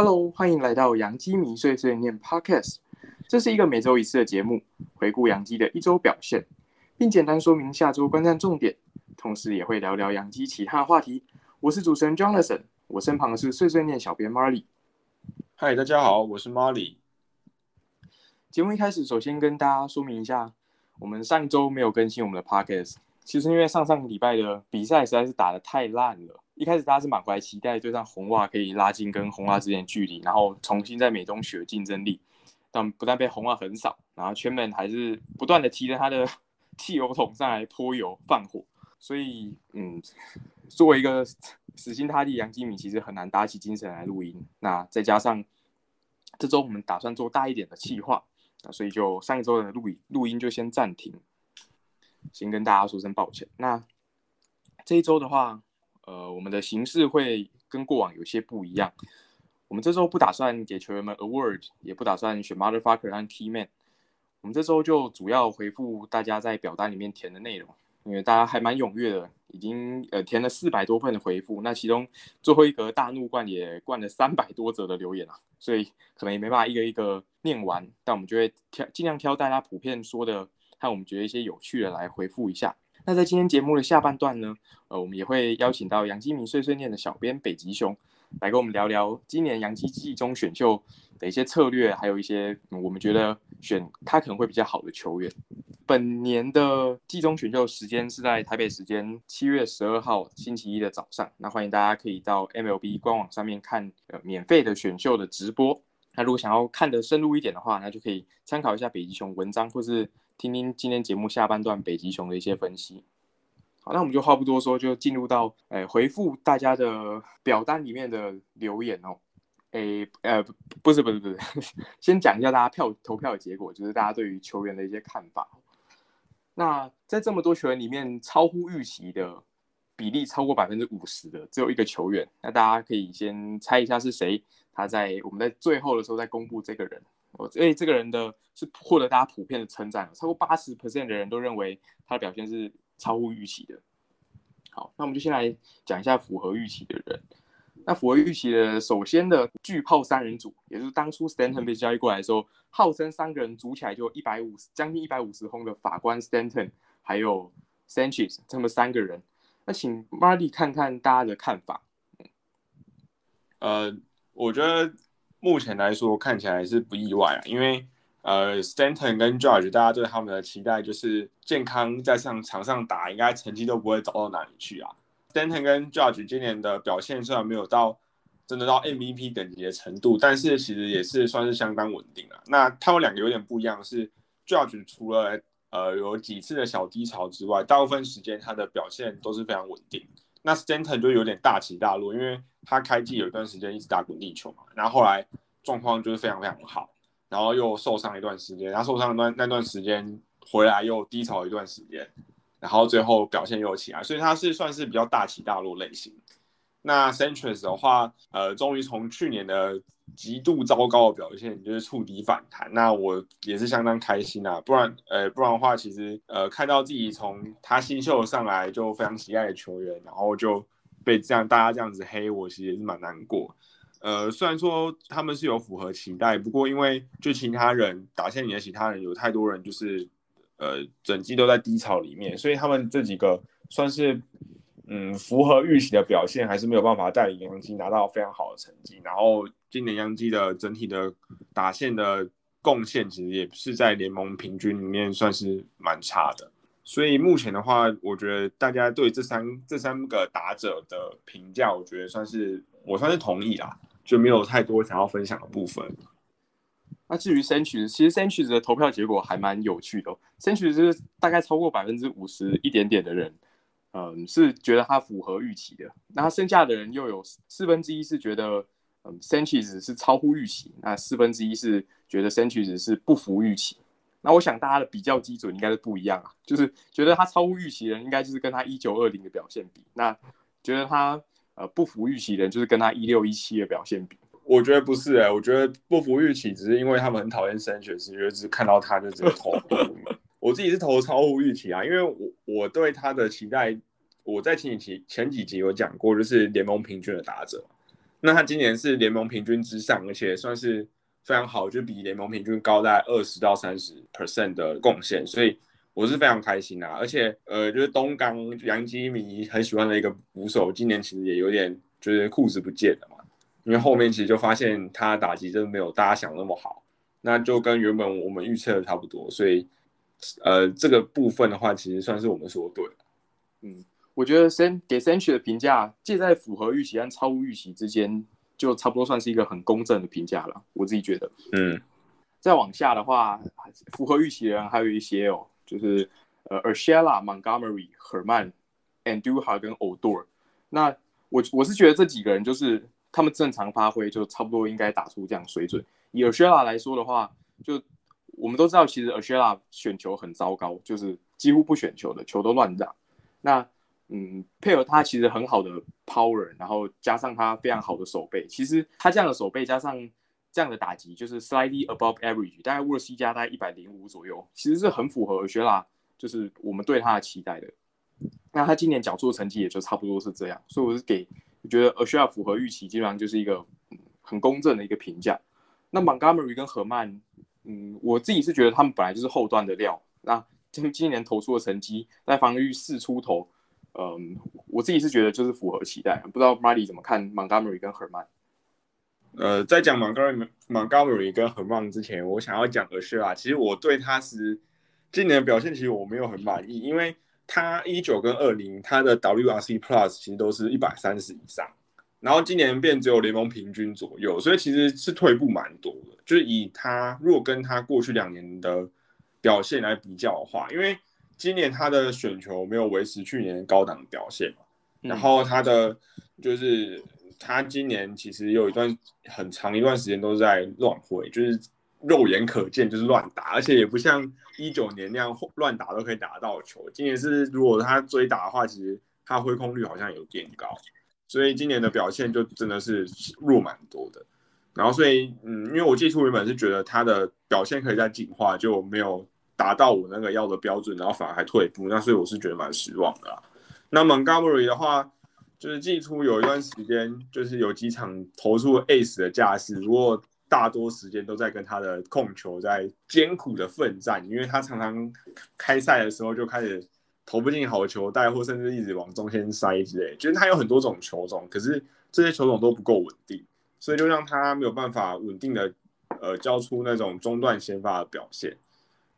Hello，欢迎来到杨基迷碎碎念 Podcast。这是一个每周一次的节目，回顾杨基的一周表现，并简单说明下周观战重点，同时也会聊聊杨基其他话题。我是主持人 Jonathan，我身旁的是碎碎念小编 Marley。嗨，大家好，我是 Marley。节目一开始，首先跟大家说明一下，我们上周没有更新我们的 Podcast，其实因为上上个礼拜的比赛实在是打得太烂了。一开始大家是满怀期待，对上红袜可以拉近跟红袜之间的距离，然后重新在美中取得竞争力。但不但被红袜横扫，然后全门还是不断的提着他的 汽油桶上来泼油放火。所以，嗯，作为一个死心塌地杨基米，其实很难打起精神来录音。那再加上这周我们打算做大一点的企划，那，所以就上一周的录音录音就先暂停，先跟大家说声抱歉。那这一周的话。呃，我们的形式会跟过往有些不一样。我们这周不打算给球员们 award，也不打算选 motherfucker 和 key man。我们这周就主要回复大家在表单里面填的内容，因为大家还蛮踊跃的，已经呃填了四百多份的回复。那其中最后一格大怒灌也灌了三百多则的留言啊，所以可能也没办法一个一个念完，但我们就会挑尽量挑大家普遍说的和我们觉得一些有趣的来回复一下。那在今天节目的下半段呢，呃，我们也会邀请到杨基明碎碎念的小编北极熊来跟我们聊聊今年杨基季中选秀的一些策略，还有一些我们觉得选他可能会比较好的球员。本年的季中选秀时间是在台北时间七月十二号星期一的早上，那欢迎大家可以到 MLB 官网上面看呃免费的选秀的直播。那如果想要看得深入一点的话，那就可以参考一下北极熊文章或是。听听今天节目下半段北极熊的一些分析。好，那我们就话不多说，就进入到诶回复大家的表单里面的留言哦。诶呃不是不是不是，先讲一下大家票投票的结果，就是大家对于球员的一些看法。那在这么多球员里面，超乎预期的比例超过百分之五十的只有一个球员。那大家可以先猜一下是谁？他在我们在最后的时候再公布这个人。我因为这个人的是获得大家普遍的称赞，超过八十 percent 的人都认为他的表现是超乎预期的。好，那我们就先来讲一下符合预期的人。那符合预期的，首先的巨炮三人组，也就是当初 Stanton 被交易过来的时候，号称三个人组起来就一百五十将近一百五十轰的法官 Stanton，还有 Sanchez 这么三个人。那请 Marty 看看大家的看法。呃，我觉得。目前来说看起来是不意外啊，因为呃，Stanton 跟 George 大家对他们的期待就是健康在上场上打，应该成绩都不会走到哪里去啊。Stanton 跟 George 今年的表现虽然没有到真的到 MVP 等级的程度，但是其实也是算是相当稳定了。那他们两个有点不一样，是 George 除了呃有几次的小低潮之外，大部分时间他的表现都是非常稳定。那 Stanton 就有点大起大落，因为他开季有一段时间一直打滚地球嘛，然后后来状况就是非常非常好，然后又受伤一段时间，他受伤段那段时间回来又低潮一段时间，然后最后表现又起来，所以他是算是比较大起大落类型。那 Centris 的话，呃，终于从去年的极度糟糕的表现，就是触底反弹。那我也是相当开心啊，不然，呃，不然的话，其实，呃，看到自己从他新秀上来就非常喜爱的球员，然后就被这样大家这样子黑，我其实也是蛮难过。呃，虽然说他们是有符合期待，不过因为就其他人打线里的其他人有太多人就是，呃，整季都在低潮里面，所以他们这几个算是。嗯，符合预期的表现还是没有办法带领杨基拿到非常好的成绩。然后今年杨基的整体的打线的贡献其实也是在联盟平均里面算是蛮差的。所以目前的话，我觉得大家对这三这三个打者的评价，我觉得算是我算是同意啦，就没有太多想要分享的部分。那至于 Century，其实 Century 的投票结果还蛮有趣的。Century 是大概超过百分之五十一点点的人。嗯，是觉得他符合预期的，那他剩下的人又有四分之一是觉得，嗯，Sanchez 是超乎预期，那四分之一是觉得 Sanchez 是不符预期。那我想大家的比较基准应该是不一样啊，就是觉得他超乎预期的人，应该就是跟他一九二零的表现比；那觉得他呃不符预期的人，就是跟他一六一七的表现比。我觉得不是哎，我觉得不符预期只是因为他们很讨厌 Sanchez，因为只看到他就直接投。我自己是投超乎预期啊，因为我我对他的期待，我在前几期前几集有讲过，就是联盟平均的打者。那他今年是联盟平均之上，而且算是非常好，就比联盟平均高在二十到三十 percent 的贡献，所以我是非常开心啊。而且呃，就是东冈杨基迷很喜欢的一个捕手，今年其实也有点就是裤子不见了嘛，因为后面其实就发现他打击真的没有大家想那么好，那就跟原本我们预测的差不多，所以呃这个部分的话，其实算是我们说对了。嗯。我觉得 Sen 给 Sench 的评价介在符合预期和超乎预期之间，就差不多算是一个很公正的评价了。我自己觉得，嗯，再往下的话，符合预期的人还有一些哦，就是呃 a r s h e l a Montgomery、Herman、Andujar 跟 Odor。那我我是觉得这几个人就是他们正常发挥就差不多应该打出这样水准。以 a r s h e l a 来说的话，就我们都知道，其实 a r s h e l a 选球很糟糕，就是几乎不选球的，球都乱打。那嗯，配合他其实很好的 power，然后加上他非常好的手背，其实他这样的手背加上这样的打击，就是 slightly above average，大概沃尔西加大概一百零五左右，其实是很符合雪拉，就是我们对他的期待的。那他今年缴出的成绩也就差不多是这样，所以我是给我觉得 a s h a 符合预期，基本上就是一个很公正的一个评价。那 Montgomery 跟何曼，嗯，我自己是觉得他们本来就是后段的料，那 今今年投出的成绩在防御四出头。嗯，我自己是觉得就是符合期待，不知道 Marty 怎么看 Montgomery 跟 Herman。呃，在讲 Montgomery Montgomery 跟 Herman 之前，我想要讲的是啊，其实我对他是今年的表现其实我没有很满意，因为他一九跟二零他的 WRC Plus 其实都是一百三十以上，然后今年变只有联盟平均左右，所以其实是退步蛮多的。就是以他如果跟他过去两年的表现来比较的话，因为今年他的选球没有维持去年高档表现嘛，然后他的就是他今年其实有一段很长一段时间都是在乱挥，就是肉眼可见就是乱打，而且也不像一九年那样乱打都可以打到球。今年是如果他追打的话，其实他挥空率好像有点高，所以今年的表现就真的是弱蛮多的。然后所以嗯，因为我最初原本是觉得他的表现可以再进化，就没有。达到我那个要的标准，然后反而还退步，那所以我是觉得蛮失望的。那 Montgomery 的话，就是季初有一段时间，就是有几场投出 Ace 的架势，不过大多时间都在跟他的控球在艰苦的奋战，因为他常常开赛的时候就开始投不进好球带，或甚至一直往中间塞之类，就是他有很多种球种，可是这些球种都不够稳定，所以就让他没有办法稳定的呃交出那种中段先发的表现。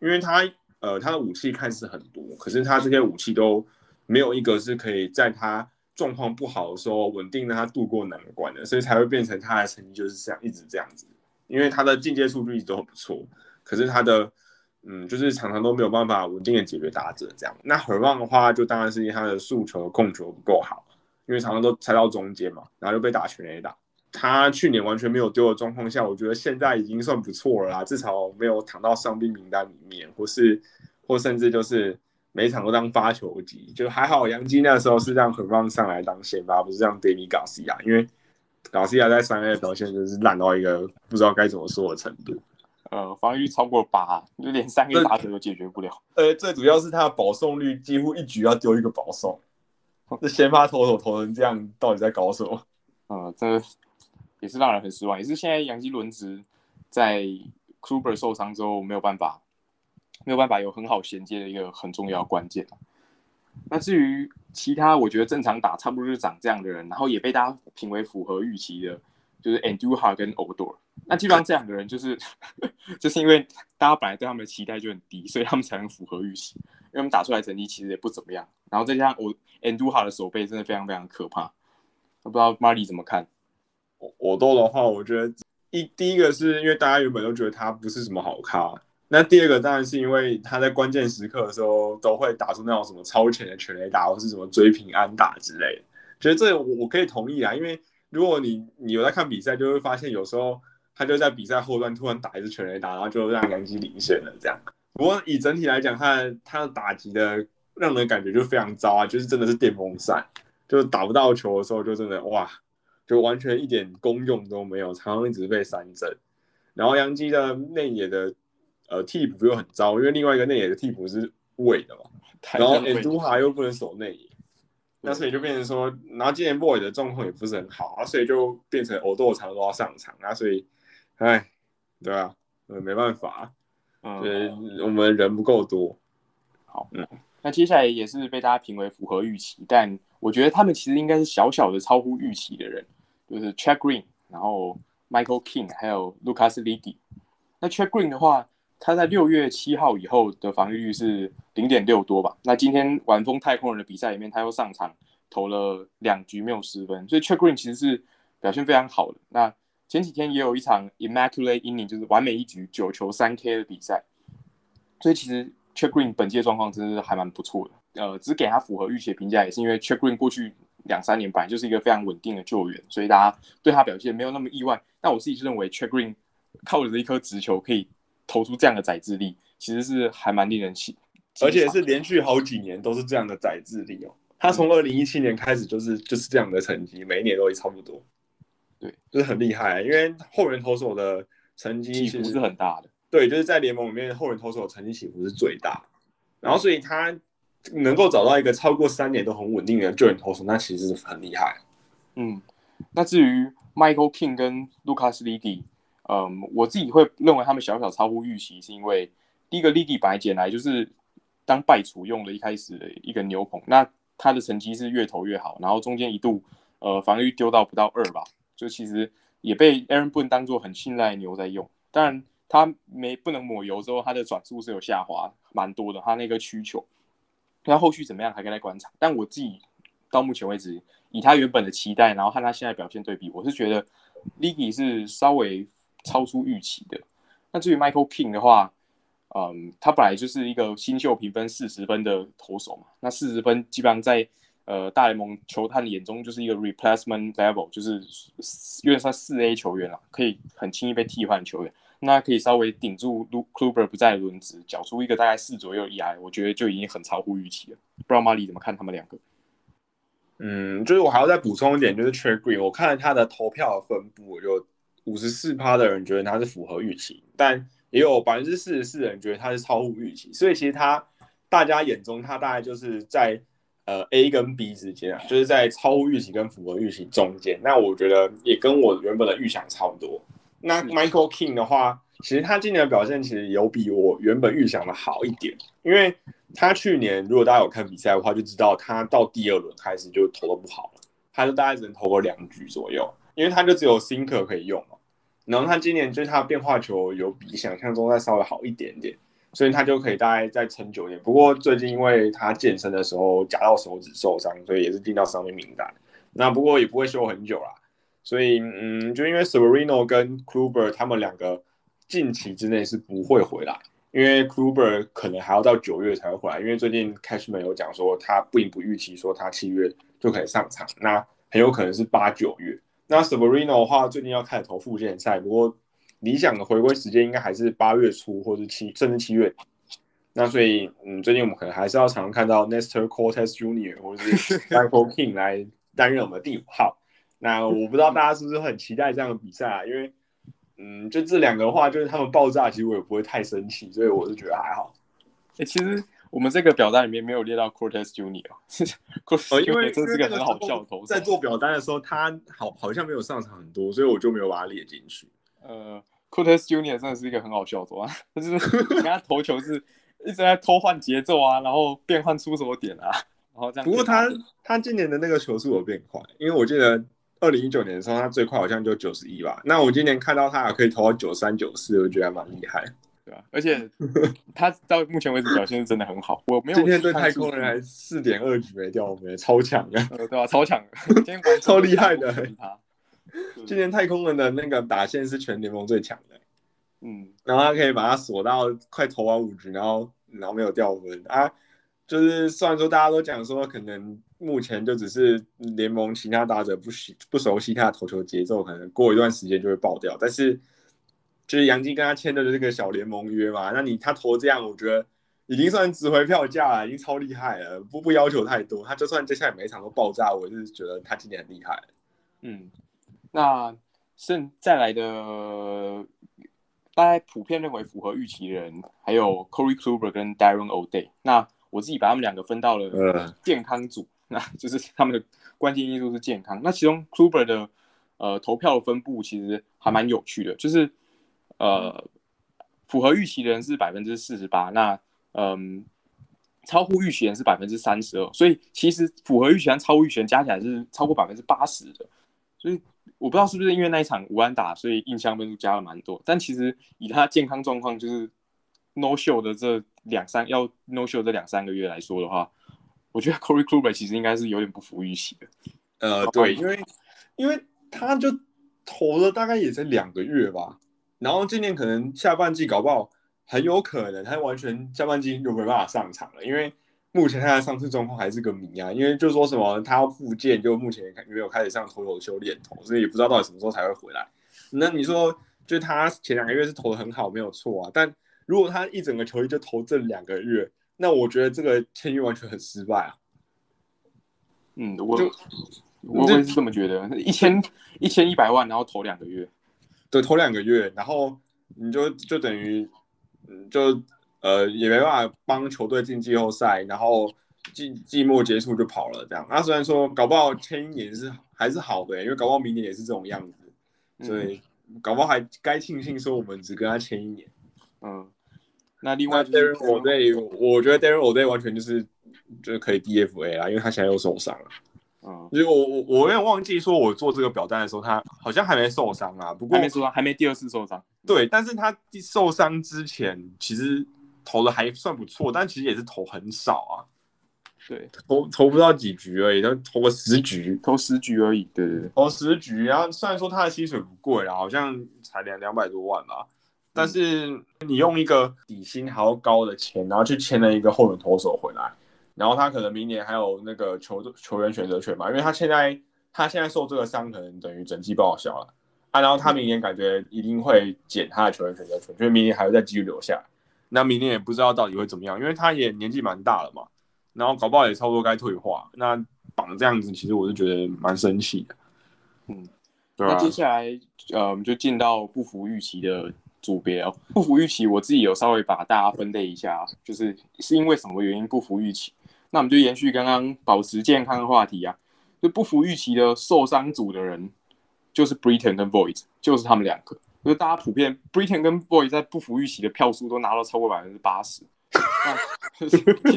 因为他呃他的武器看似很多，可是他这些武器都没有一个是可以在他状况不好的时候稳定让他度过难关的，所以才会变成他的成绩就是这样一直这样子。因为他的进阶数据一直都很不错，可是他的嗯就是常常都没有办法稳定的解决打者这样。那何望的话就当然是因为他的速球控球不够好，因为常常都猜到中间嘛，然后又被打全垒打。他去年完全没有丢的状况下，我觉得现在已经算不错了啦，至少没有躺到伤病名单里面，或是或甚至就是每场都当发球机，就还好。杨基那时候是让何望上来当先发，不是让 Danny Garcia，因为 Garcia 在三 A 的表现就是烂到一个不知道该怎么说的程度。呃，防御超过八，就连三个打者都解决不了。呃，最主要是他的保送率几乎一局要丢一个保送，这先发投手投成这样，到底在搞什么？啊，这。也是让人很失望，也是现在杨基轮值在 Kluber 受伤之后没有办法，没有办法有很好衔接的一个很重要关键。那至于其他，我觉得正常打差不多就是长这样的人，然后也被大家评为符合预期的，就是 Andujar 跟 Odor。那基本上这两个人就是 就是因为大家本来对他们的期待就很低，所以他们才能符合预期，因为他们打出来成绩其实也不怎么样。然后再加上我 Andujar 的手背真的非常非常可怕，我不知道 Marty 怎么看。我我都的话，我觉得一第一个是因为大家原本都觉得他不是什么好咖，那第二个当然是因为他在关键时刻的时候都会打出那种什么超前的全垒打或是什么追平安打之类的，觉得这我我可以同意啊，因为如果你你有在看比赛，就会发现有时候他就在比赛后段突然打一支全垒打，然后就让杨基领先了这样。不过以整体来讲，他他的打击的让人感觉就非常糟啊，就是真的是电风扇，就是打不到球的时候就真的哇。就完全一点功用都没有，常常一直被三振。然后杨基的内野的呃替补又很糟，因为另外一个内野的替补是位的嘛，然后 Andujar 又不能守内野，那所以就变成说，然后今年 boy 的状况也不是很好啊，所以就变成欧豆常都要上场啊，所以，哎，对啊，呃，没办法，对，我们人不够多。好，嗯，那接下来也是被大家评为符合预期，但我觉得他们其实应该是小小的超乎预期的人，就是 Chad Green，然后 Michael King，还有 Lucas l e g y 那 Chad Green 的话，他在六月七号以后的防御率是。零点六多吧。那今天晚风太空人的比赛里面，他又上场投了两局没有失分，所以 Chuck Green 其实是表现非常好的。那前几天也有一场 Immaculate Inning，就是完美一局九球三 K 的比赛。所以其实 Chuck Green 本届状况真是还蛮不错的。呃，只给他符合预期的评价，也是因为 Chuck Green 过去两三年本来就是一个非常稳定的救援，所以大家对他表现没有那么意外。但我自己是认为 Chuck Green 靠着一颗直球可以投出这样的载智力，其实是还蛮令人喜。而且是连续好几年都是这样的载智力哦。他从二零一七年开始就是就是这样的成绩，每一年都会差不多。对，就是很厉害。因为后援投手的成绩起伏是很大的。对，就是在联盟里面，后援投手的成绩起伏是最大。然后，所以他能够找到一个超过三年都很稳定的救援投手，那其实是很厉害。嗯，那至于 Michael King 跟 Lucas Ledy，嗯，我自己会认为他们小小超乎预期，是因为第一个 Ledy 本来捡来就是。当败厨用的一开始的一个牛棚，那他的成绩是越投越好，然后中间一度呃防御丢到不到二吧，就其实也被 Aaron Boone 当做很信赖的牛在用。当然他没不能抹油之后，他的转速是有下滑蛮多的，他那个需求，那后续怎么样还可以再观察。但我自己到目前为止，以他原本的期待，然后和他现在表现对比，我是觉得 l e g y 是稍微超出预期的。那至于 Michael King 的话，嗯，他本来就是一个新秀评分四十分的投手嘛，那四十分基本上在呃大联盟球探眼中就是一个 replacement level，就是有点算四 A 球员了，可以很轻易被替换球员，那可以稍微顶住 Luke Kluber 不在轮值，缴出一个大概四左右 EI，我觉得就已经很超乎预期了。不知道马里怎么看他们两个？嗯，就是我还要再补充一点，就是 Trey Green，我看了他的投票分布，有五十四趴的人觉得他是符合预期，但也有百分之四十四的人觉得他是超乎预期，所以其实他大家眼中他大概就是在呃 A 跟 B 之间啊，就是在超乎预期跟符合预期中间。那我觉得也跟我原本的预想差不多。那 Michael King 的话，其实他今年的表现其实有比我原本预想的好一点，因为他去年如果大家有看比赛的话，就知道他到第二轮开始就投的不好了，他就大概只能投个两局左右，因为他就只有 Sinker 可以用嘛。然后他今年就是他的变化球有比想象中再稍微好一点点，所以他就可以大概再撑久一点。不过最近因为他健身的时候夹到手指受伤，所以也是进到伤病名单。那不过也不会休很久啦。所以嗯，就因为 Severino 跟 Kluber 他们两个近期之内是不会回来，因为 Kluber 可能还要到九月才会回来。因为最近 Cashman 有讲说他并不预期说他七月就可以上场，那很有可能是八九月。那 Severino 的话，最近要开始投复线赛，不过理想的回归时间应该还是八月初或者七甚至七月。那所以，嗯，最近我们可能还是要常常看到 Nestor Cortez Jr. 或者是 Michael King 来担任我们的第五号。那我不知道大家是不是很期待这样的比赛啊？因为，嗯，就这两个的话，就是他们爆炸，其实我也不会太生气，所以我是觉得还好。哎，其实。我们这个表单里面没有列到 Cortez Junior，哦，因为这是个很好笑的头。在做表单的时候，他好好像没有上场很多，所以我就没有把它列进去。呃，Cortez Junior 真的是一个很好笑的头啊，就是你看他投球是一直在偷换节奏啊，然后变换出手点啊，然后这样。不过他他今年的那个球速有变快，因为我记得二零一九年的时候他最快好像就九十一吧，那我今年看到他可以投到九三九四，我觉得还蛮厉害。对啊而且他到目前为止表现是真的很好。我没有今天对太空人还四点二局没掉，没超强的，对吧？超强，今天 超厉害的。他 今年太空人的那个打线是全联盟最强的。嗯，然后他可以把他锁到快投完五局，然后然后没有掉分啊。就是虽然说大家都讲说，可能目前就只是联盟其他打者不习不熟悉他的投球节奏，可能过一段时间就会爆掉，但是。就是杨金跟他签的这个小联盟约嘛，那你他投这样，我觉得已经算值回票价了，已经超厉害了，不不要求太多。他就算接下来每一场都爆炸，我就是觉得他今年很厉害。嗯，那剩再来的，大家普遍认为符合预期的人，还有 Corey Kluber 跟 Darren O'Day。那我自己把他们两个分到了健康组。那就是他们的关键因素是健康。那其中 Kluber 的呃投票的分布其实还蛮有趣的，就是呃符合预期的人是百分之四十八，那嗯超乎预期人是百分之三十二，所以其实符合预期和超乎预期人加起来是超过百分之八十的。所以我不知道是不是因为那一场无安打，所以印象分数加了蛮多。但其实以他健康状况，就是 no show 的这两三要 no show 这两三个月来说的话，我觉得 Corey Kluber 其实应该是有点不服预期的。呃，对，因为因为他就投了大概也才两个月吧，然后今年可能下半季搞不好很有可能他完全下半季就没办法上场了，因为目前他的上次状况还是个谜啊，因为就说什么他要复健，就目前没有开始上投手球练投，所以也不知道到底什么时候才会回来。那你说，就他前两个月是投的很好，没有错啊，但如果他一整个球季就投这两个月，那我觉得这个签约完全很失败啊。嗯，我我也是这么觉得，一千一千一百万，然后投两个月，对，投两个月，然后你就就等于，嗯，就呃也没办法帮球队进季后赛，然后季季末结束就跑了这样。那虽然说搞不好签一年是还是好的，因为搞不好明年也是这种样子，所以搞不好还该庆幸说我们只跟他签一年。嗯，那另外 Darren O'Day，我觉得 Darren O'Day 完全就是就是可以 DFA 啦，因为他现在又受伤了。嗯，因为我我我有点忘记说，我做这个表单的时候，他好像还没受伤啊。不过还没受伤，还没第二次受伤。对，但是他受伤之前其实投的还算不错，但其实也是投很少啊。对，投投不到几局而已，他投个十局，投十局而已。对对对，投十局。然后虽然说他的薪水不贵啦，好像才两两百多万吧，但是你用一个底薪还要高的钱，然后去签了一个后援投手回来。然后他可能明年还有那个球球员选择权嘛，因为他现在他现在受这个伤，可能等于整季报销了啊。然后他明年感觉一定会减他的球员选择权，所以明年还会再继续留下。那明年也不知道到底会怎么样，因为他也年纪蛮大了嘛，然后搞不好也差不多该退化。那绑这样子，其实我是觉得蛮生气的。嗯，对那接下来呃，我们就进到不服预期的组别哦。不服预期，我自己有稍微把大家分类一下，就是是因为什么原因不服预期。那我们就延续刚刚保持健康的话题啊，就不服预期的受伤组的人，就是 Britain 跟 Void，就是他们两个。就是大家普遍 Britain 跟 Void 在不服预期的票数都拿到超过百分之八十。其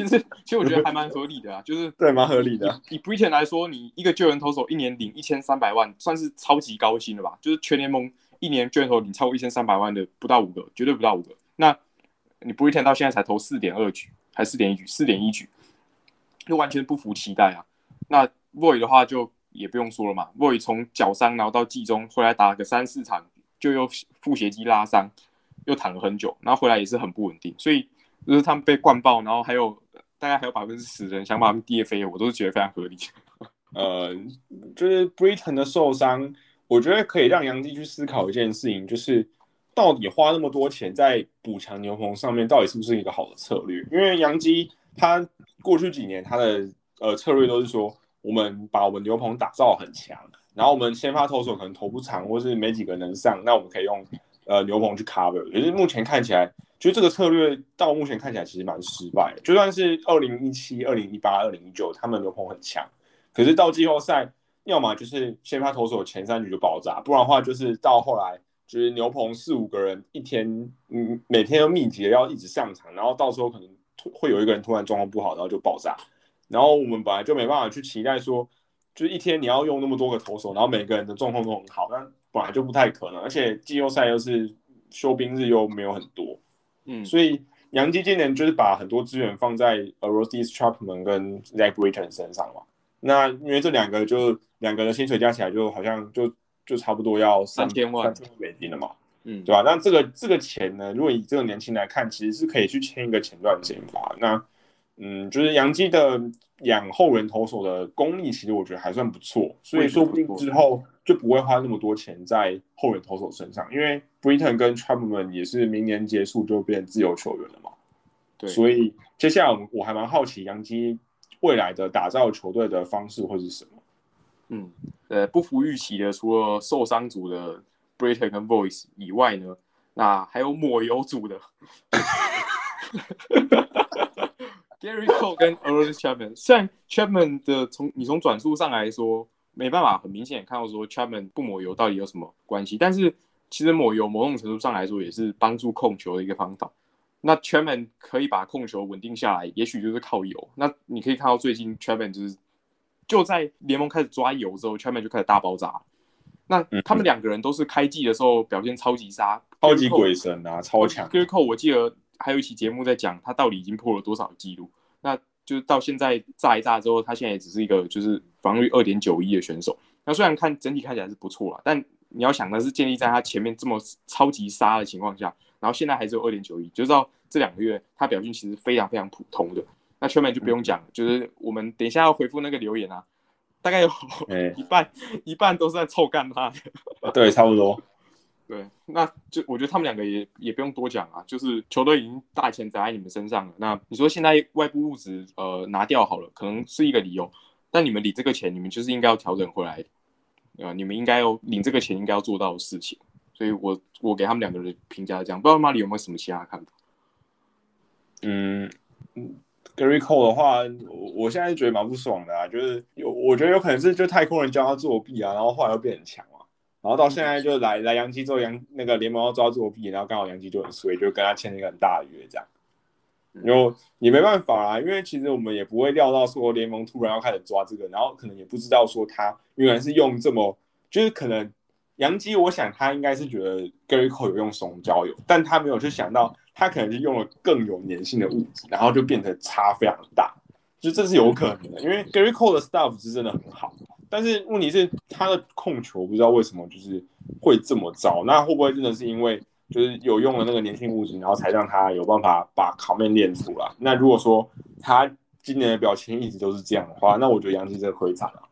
实其实我觉得还蛮合理的啊，就是对蛮合理的。以 Britain 来说，你一个救援投手一年领一千三百万，算是超级高薪了吧？就是全联盟一年救援投领超过一千三百万的不到五个，绝对不到五个。那你 Britain 到现在才投四点二局，还四点一局，四点一局。就完全不服期待啊！那 Boy 的话就也不用说了嘛，Boy 从脚伤然后到季中回来打个三四场，就又腹斜肌拉伤，又躺了很久，然后回来也是很不稳定，所以就是他们被灌爆，然后还有大概还有百分之十人想把他们 DFA，我都是觉得非常合理。呃，就是 Britain 的受伤，我觉得可以让杨基去思考一件事情，就是到底花那么多钱在补强牛棚上面，到底是不是一个好的策略？因为杨基他。过去几年，他的呃策略都是说，我们把我们牛棚打造很强，然后我们先发投手可能投不长，或是没几个能上，那我们可以用呃牛棚去 cover。可是目前看起来，就这个策略到目前看起来其实蛮失败。就算是二零一七、二零一八、二零一九，他们牛棚很强，可是到季后赛，要么就是先发投手前三局就爆炸，不然的话就是到后来就是牛棚四五个人一天，嗯，每天都密集的要一直上场，然后到时候可能。会有一个人突然状况不好，然后就爆炸。然后我们本来就没办法去期待说，就是一天你要用那么多个投手，然后每个人的状况都很好，那本来就不太可能。而且季后赛又是休兵日又没有很多，嗯，所以杨基今年就是把很多资源放在 a r o d i s Chapman 跟 Zach Britton 身上嘛。那因为这两个就两个的薪水加起来就好像就就差不多要三千万三千万美金了嘛。嗯，对吧？那这个这个钱呢，如果以这个年轻来看，其实是可以去签一个前段先发。那，嗯，就是杨基的养后援投手的功力，其实我觉得还算不错，所以说不定之后就不会花那么多钱在后援投手身上，因为 Britton 跟 Chapman 也是明年结束就变自由球员了嘛。对，所以接下来我还蛮好奇杨基未来的打造球队的方式会是什么。嗯，呃，不服预期的，除了受伤组的。Britain 跟 Voice 以外呢，那还有抹油组的，Gary Cole 跟 a r n Chapman，虽然 Chapman 的从你从转速上来说，没办法很明显看到说 Chapman 不抹油到底有什么关系，但是其实抹油某种程度上来说也是帮助控球的一个方法。那 Chapman 可以把控球稳定下来，也许就是靠油。那你可以看到最近 Chapman 就是就在联盟开始抓油之后，Chapman 就开始大爆炸。那他们两个人都是开季的时候表现超级杀，超级鬼神啊，超强。Gary Cole 我记得还有一期节目在讲他到底已经破了多少记录。那就是到现在炸一炸之后，他现在也只是一个就是防御二点九一的选手。那虽然看整体看起来是不错了，但你要想的是建立在他前面这么超级杀的情况下，然后现在还只有二点九一，就知道这两个月他表现其实非常非常普通的。那圈面就不用讲了，就是我们等一下要回复那个留言啊，大概有 一半一半都是在臭干他的。对，差不多。对，那就我觉得他们两个也也不用多讲啊，就是球队已经大钱砸在你们身上了。那你说现在外部物质呃拿掉好了，可能是一个理由，但你们领这个钱，你们就是应该要调整回来，呃，你们应该要领这个钱应该要做到的事情。所以我我给他们两个人评价这样，不知道马里有没有什么其他看法？嗯，Gary Cole 的话，我我现在觉得蛮不爽的啊，就是有我觉得有可能是就太空人教他作弊啊，然后后来又变很强。然后到现在就来来杨基之后，杨那个联盟要抓作弊，然后刚好杨基就很衰，就跟他签了一个很大的约，这样。然后也没办法啊，因为其实我们也不会料到说联盟突然要开始抓这个，然后可能也不知道说他原来是用这么，就是可能杨基，我想他应该是觉得 Gary Cole 有用松胶油，但他没有去想到他可能是用了更有粘性的物质，然后就变得差非常大，就这是有可能的，因为 Gary Cole 的 stuff 是真的很好。但是问题是他的控球不知道为什么就是会这么糟，那会不会真的是因为就是有用了那个粘性物质，然后才让他有办法把卡面练出来？那如果说他今年的表情一直都是这样的话，那我觉得杨基真的亏惨了。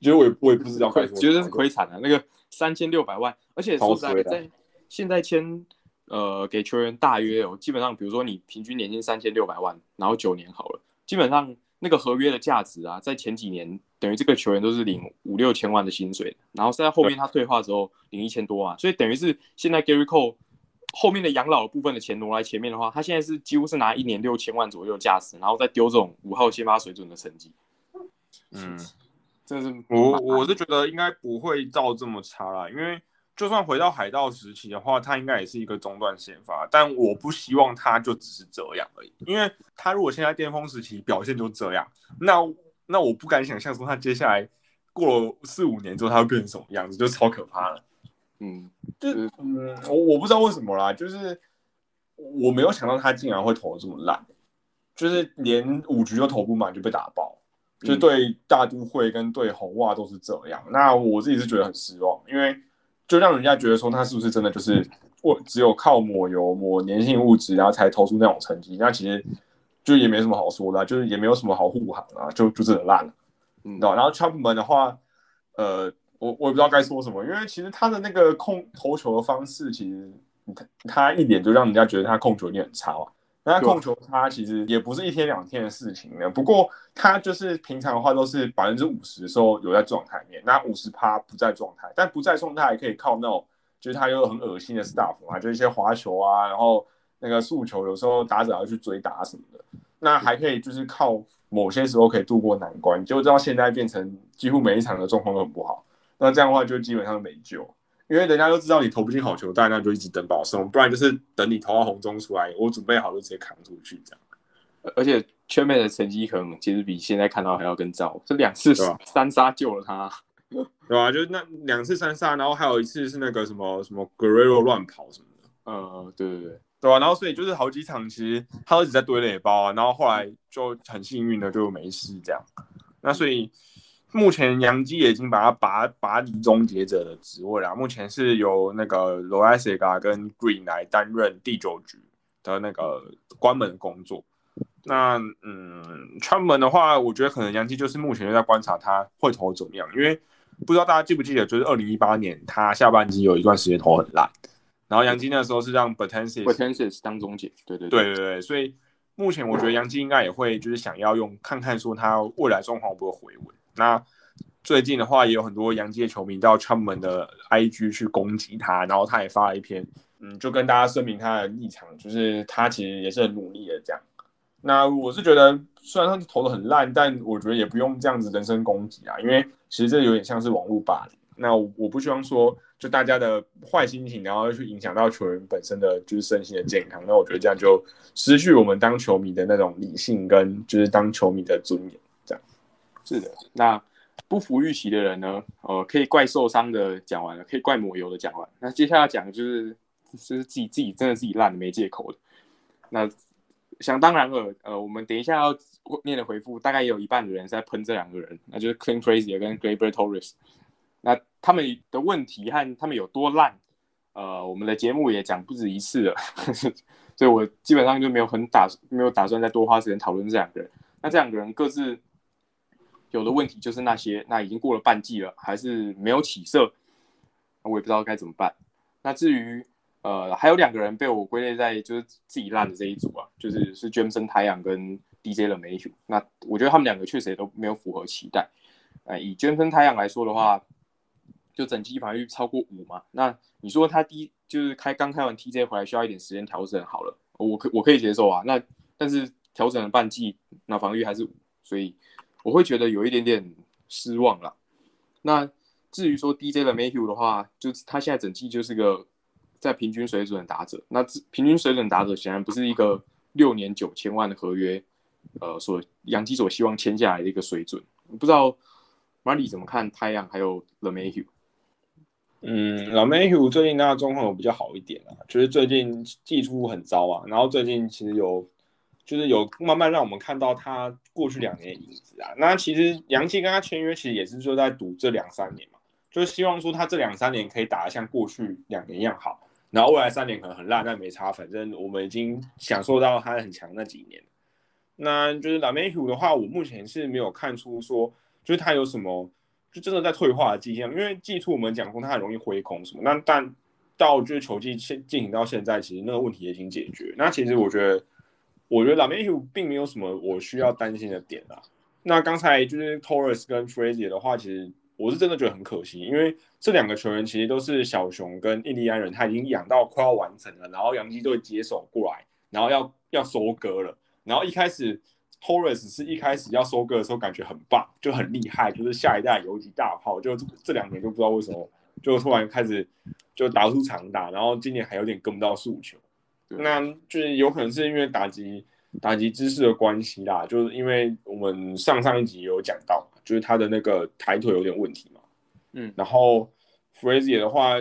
其实我也我也不知道，觉得是亏惨了。那个三千六百万，而且说实在，在现在签呃给球员大约哦，基本上比如说你平均年薪三千六百万，然后九年好了，基本上。那个合约的价值啊，在前几年等于这个球员都是领五六千万的薪水，然后在后面他退化之后领一千多万，所以等于是现在 Gary Cole 后面的养老部分的钱挪来前面的话，他现在是几乎是拿一年六千万左右的价值，然后再丢这种五号先发水准的成绩。嗯，真是我我是觉得应该不会照这么差啦，因为。就算回到海盗时期的话，他应该也是一个中段先发，但我不希望他就只是这样而已，因为他如果现在巅峰时期表现就这样，那那我不敢想象说他接下来过了四五年之后他会变成什么样子，就超可怕了。嗯，就嗯，我我不知道为什么啦，就是我没有想到他竟然会投的这么烂，就是连五局都投不满就被打爆，就对大都会跟对红袜都是这样，那我自己是觉得很失望，因为。就让人家觉得说他是不是真的就是我只有靠抹油抹粘性物质，然后才投出那种成绩？那其实就也没什么好说的，就是也没有什么好护航啊，就就真的烂了，嗯，然后 Chapman 的话，呃，我我也不知道该说什么，因为其实他的那个控投球的方式，其实他他一点就让人家觉得他控球力很差啊。那控球差其实也不是一天两天的事情呢。不过他就是平常的话都是百分之五十的时候有在状态面，那五十趴不在状态。但不在状态也可以靠那种，就是他有很恶心的 stuff 嘛，就一些滑球啊，然后那个速球，有时候打者要去追打什么的。那还可以就是靠某些时候可以度过难关。就知道现在变成几乎每一场的状况都很不好，那这样的话就基本上没救。因为人家都知道你投不进好球，大那就一直等保送，不然就是等你投到红中出来，我准备好就直接扛出去这样。而且圈妹的成绩可能其实比现在看到还要更糟，这两次三杀救了他，对吧？就是那两次三杀，然后还有一次是那个什么什么 Guerrero 乱跑什么的，嗯，对对对，对吧？然后所以就是好几场其实他都一直在堆垒包啊，然后后来就很幸运的就没事这样。那所以。目前杨基已经把他拔拔离终结者的职位了。目前是由那个罗埃塞嘎跟 Green 来担任第九局的那个关门工作。那嗯，串门的话，我觉得可能杨基就是目前就在观察他会投怎么样，因为不知道大家记不记得，就是二零一八年他下半季有一段时间投很烂，然后杨基那时候是让 Bertensis Bertensis 当中结，对对对对对，所以目前我觉得杨基应该也会就是想要用看看说他未来状况会不会回稳。那最近的话，也有很多洋基的球迷到昌门的 IG 去攻击他，然后他也发了一篇，嗯，就跟大家声明他的立场，就是他其实也是很努力的这样。那我是觉得，虽然他投的很烂，但我觉得也不用这样子人身攻击啊，因为其实这有点像是网络霸凌。那我不希望说，就大家的坏心情，然后去影响到球员本身的就是身心的健康。那我觉得这样就失去我们当球迷的那种理性跟就是当球迷的尊严。是的。那不服预期的人呢？呃，可以怪受伤的讲完了，可以怪抹油的讲完。那接下来讲就是就是自己自己真的自己烂的没借口的。那想当然了，呃，我们等一下要念的回复，大概也有一半的人是在喷这两个人，那就是 c l e a n Crazy 跟 Gleyber Torres。那他们的问题和他们有多烂，呃，我们的节目也讲不止一次了，所以我基本上就没有很打没有打算再多花时间讨论这两个人。那这两个人各自有的问题就是那些，那已经过了半季了，还是没有起色，我也不知道该怎么办。那至于呃，还有两个人被我归类在就是自己烂的这一组啊，就是是詹姆斯太阳跟 DJ 的 m a y 那我觉得他们两个确实也都没有符合期待。呃，以詹姆斯太阳来说的话。就整季防御超过五嘛？那你说他第就是开刚开完 TJ 回来需要一点时间调整好了，我可我可以接受啊。那但是调整了半季，那防御还是五，所以我会觉得有一点点失望了。那至于说 DJ 的 Mayhew 的话，就是他现在整季就是个在平均水准的打者。那平均水准打者显然不是一个六年九千万的合约，呃，所杨基所希望签下来的一个水准。不知道 Marty 怎么看太阳还有 The Mayhew？嗯，老 Mayhew 最近那状况有比较好一点啊，就是最近技术很糟啊，然后最近其实有，就是有慢慢让我们看到他过去两年的影子啊。那其实杨基跟他签约，其实也是说在赌这两三年嘛，就是希望说他这两三年可以打得像过去两年一样好，然后未来三年可能很烂，但没差，反正我们已经享受到他很强那几年。那就是老 Mayhew 的话，我目前是没有看出说，就是他有什么。就真的在退化的迹象，因为季初我们讲过他很容易挥空什么，那但到就是球季现进行到现在，其实那个问题也已经解决。那其实我觉得，我觉得 Lameu 并没有什么我需要担心的点啊。那刚才就是 Torres 跟 Frazier 的话，其实我是真的觉得很可惜，因为这两个球员其实都是小熊跟印第安人，他已经养到快要完成了，然后杨基队接手过来，然后要要收割了，然后一开始。Torres 是一开始要收割的时候感觉很棒，就很厉害，就是下一代游击大炮。就这两年就不知道为什么，就突然开始就打出长打，然后今年还有点跟不到诉求。那就是有可能是因为打击打击姿势的关系啦，就是因为我们上上一集有讲到，就是他的那个抬腿有点问题嘛。嗯，然后 Frazier 的话，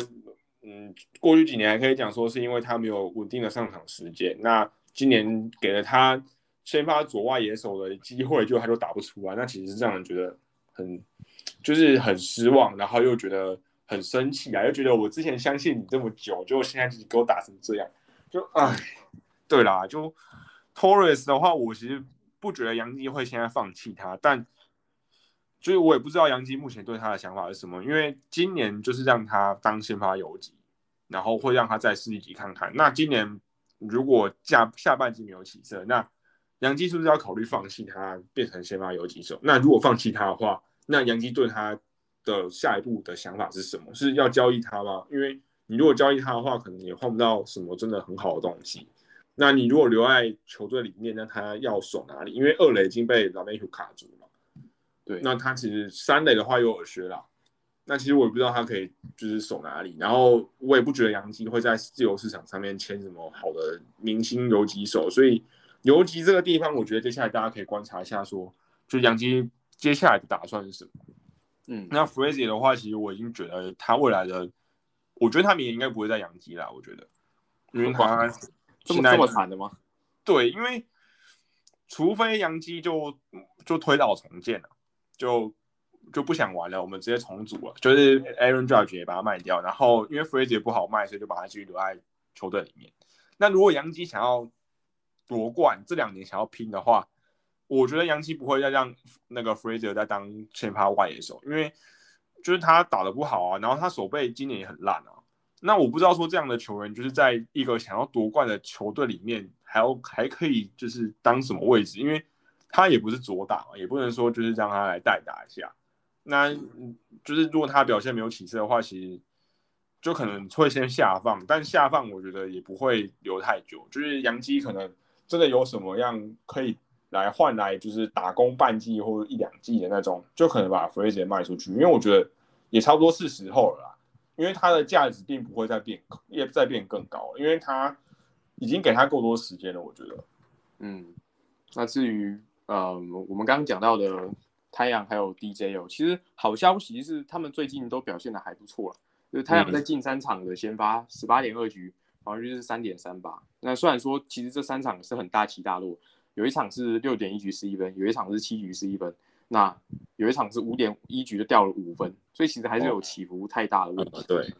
嗯，过去几年还可以讲说是因为他没有稳定的上场时间，那今年给了他。先发左外野手的机会，就他就打不出来，那其实是让人觉得很，就是很失望，然后又觉得很生气啊，又觉得我之前相信你这么久，结果现在自己给我打成这样，就唉，对啦，就 Torres 的话，我其实不觉得杨基会现在放弃他，但就是我也不知道杨基目前对他的想法是什么，因为今年就是让他当先发游击，然后会让他再试一级看看，那今年如果下下半季没有起色，那杨基是不是要考虑放弃他，变成先发游击手？那如果放弃他的话，那杨基对他的下一步的想法是什么？是要交易他吗？因为你如果交易他的话，可能也换不到什么真的很好的东西。那你如果留在球队里面，那他要守哪里？因为二垒已经被老梅虎卡住了。对，那他其实三垒的话有耳靴了。那其实我也不知道他可以就是守哪里。然后我也不觉得杨基会在自由市场上面签什么好的明星游击手，所以。游击这个地方，我觉得接下来大家可以观察一下，说就杨基接下来的打算是什么。嗯，那 Frazier 的话，其实我已经觉得他未来的，我觉得他明年应该不会在杨基啦。我觉得，因为他这么这么惨的吗？对，因为除非杨基就就推倒重建了，就就不想玩了，我们直接重组了，就是 Aaron Judge 也把它卖掉，然后因为 Frazier 不好卖，所以就把它继续留在球队里面。那如果杨基想要夺冠这两年想要拼的话，我觉得杨基不会再让那个 Fraser 再当先发外野手，因为就是他打的不好啊，然后他手背今年也很烂啊。那我不知道说这样的球员就是在一个想要夺冠的球队里面，还要还可以就是当什么位置？因为他也不是左打嘛，也不能说就是让他来代打一下。那就是如果他表现没有起色的话，其实。就可能会先下放，但下放我觉得也不会留太久。就是杨基可能真的有什么样可以来换来就是打工半季或者一两季的那种，就可能把 Fraser 卖出去，因为我觉得也差不多是时候了啦，因为它的价值并不会再变，也再变更高，因为它已经给他够多时间了，我觉得。嗯，那至于呃，我们刚刚讲到的太阳还有 DJ 哦，其实好消息是他们最近都表现的还不错了。就是太阳在近三场的先发十八点二局，防御率是三点三八。那虽然说其实这三场是很大起大落，有一场是六点一局十一分，有一场是七局十一分，那有一场是五点一局就掉了五分，所以其实还是有起伏太大的问题。对。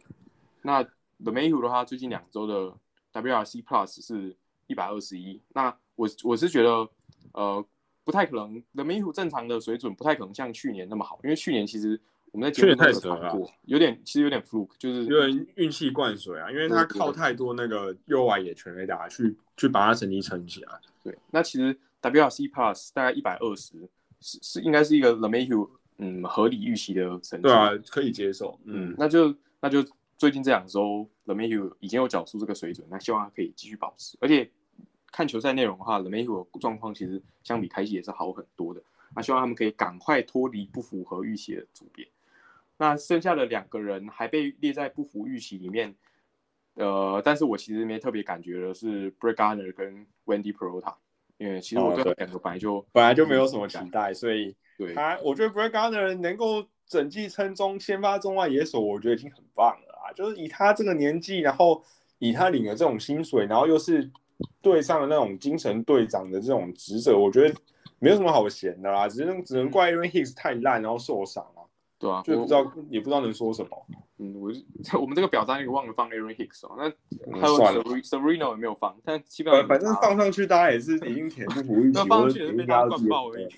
那 The Mayhew 的话，最近两周的 WRC Plus 是一百二十一。那我我是觉得，呃，不太可能，The Mayhew 正常的水准不太可能像去年那么好，因为去年其实。我们在节目太扯了，有点其实有点 fluke，就是因为运气灌水啊，因为他靠太多那个右外野全垒打去去把它成绩撑起来。对，那其实 WRC Plus 大概一百二十，是是应该是一个 The Mayhew 嗯合理预期的成绩。对啊，可以接受。嗯，那就那就最近这两周 The Mayhew 已经有缴出这个水准，那希望他可以继续保持。而且看球赛内容的话，The Mayhew 状况其实相比开季也是好很多的。那希望他们可以赶快脱离不符合预期的组别。那剩下的两个人还被列在不符预期里面，呃，但是我其实没特别感觉的是 Brett Garner 跟 Wendy Perota，因为其实我对两个本来就本来就没有什么期待，所以对他我觉得 Brett Garner 能够整季称中先发中外野手，我觉得已经很棒了啊！就是以他这个年纪，然后以他领的这种薪水，然后又是队上的那种精神队长的这种职责，我觉得没有什么好闲的啦，只能只能怪因为 Hicks 太烂，然后受伤。对啊，就不知道也不知道能说什么。嗯，我我们这个表单也忘了放 Aaron Hicks 哦，那还有 Sereno 也没有放，但基本上反正放上去大家也是已经填不服 预期，放上去被大家灌爆而已。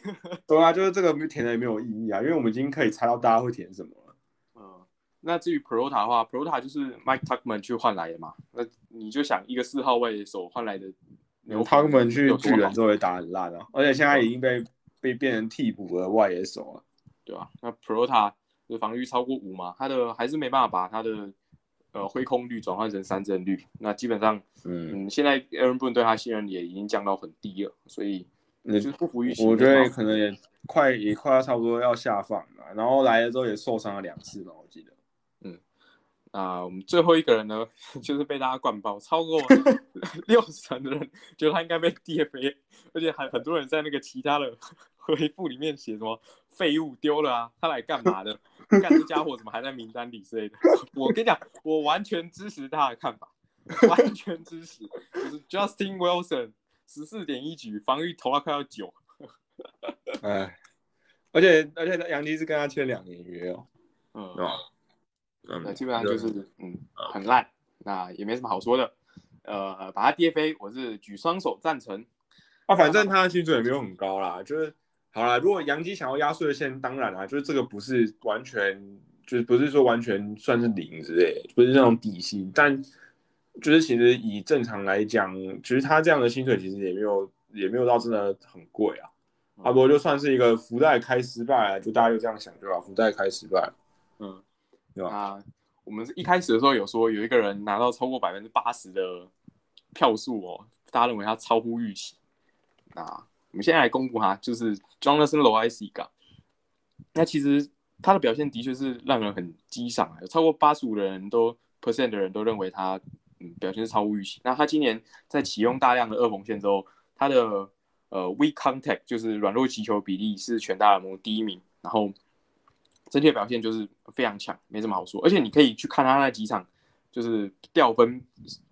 对啊，就是这个填的也没有意义啊，因为我们已经可以猜到大家会填什么了。嗯，那至于 Prota 的话，Prota 就是 Mike Tuckman 去换来的嘛，那你就想一个四号位手换来的，Tuckman 去巨人之后也打很烂啊，而且现在已经被被变成替补的外野手了。对吧？那 Prota 的防御超过五嘛，他的还是没办法把他的呃挥空率转换成三振率。那基本上，嗯，现在 Aaron Boone 对他信任也已经降到很低了，所以就是不服预期。我觉得可能也快也快要差不多要下放了。然后来了之后也受伤了两次吧，我记得。嗯，啊，我们最后一个人呢，就是被大家灌爆，超过六成的人 觉得他应该被 DFA，而且还很多人在那个其他的。回复里面写什么废物丢了啊？他来干嘛的？看这家伙怎么还在名单里之类的。我跟你讲，我完全支持他的看法，完全支持。就是 Justin Wilson 十四点一局，防御投了快要九。哎，而且而且杨迪是跟他签两年约哦。嗯，那基本上就是嗯很烂，那也没什么好说的。呃，把他 DFA，我是举双手赞成。啊，反正他的薪水也没有很高啦，就是。好啦，如果杨基想要压岁钱，当然啦，就是这个不是完全，就是不是说完全算是零之类，不是那种底薪，但就是其实以正常来讲，其实他这样的薪水其实也没有也没有到真的很贵啊。阿伯就算是一个福袋开失败，就大家就这样想对吧？福袋开失败，嗯，对吧？啊，我们一开始的时候有说有一个人拿到超过百分之八十的票数哦，大家认为他超乎预期，啊。我们现在来公布哈，就是 Jonathan Loaiziga。那其实他的表现的确是让人很激赏啊，有超过八十五的人都 percent 的人都认为他嗯表现是超乎预期。那他今年在启用大量的二缝线之后，他的呃 weak contact 就是软弱击球比例是全大联盟第一名，然后整体表现就是非常强，没什么好说。而且你可以去看他那几场就是掉分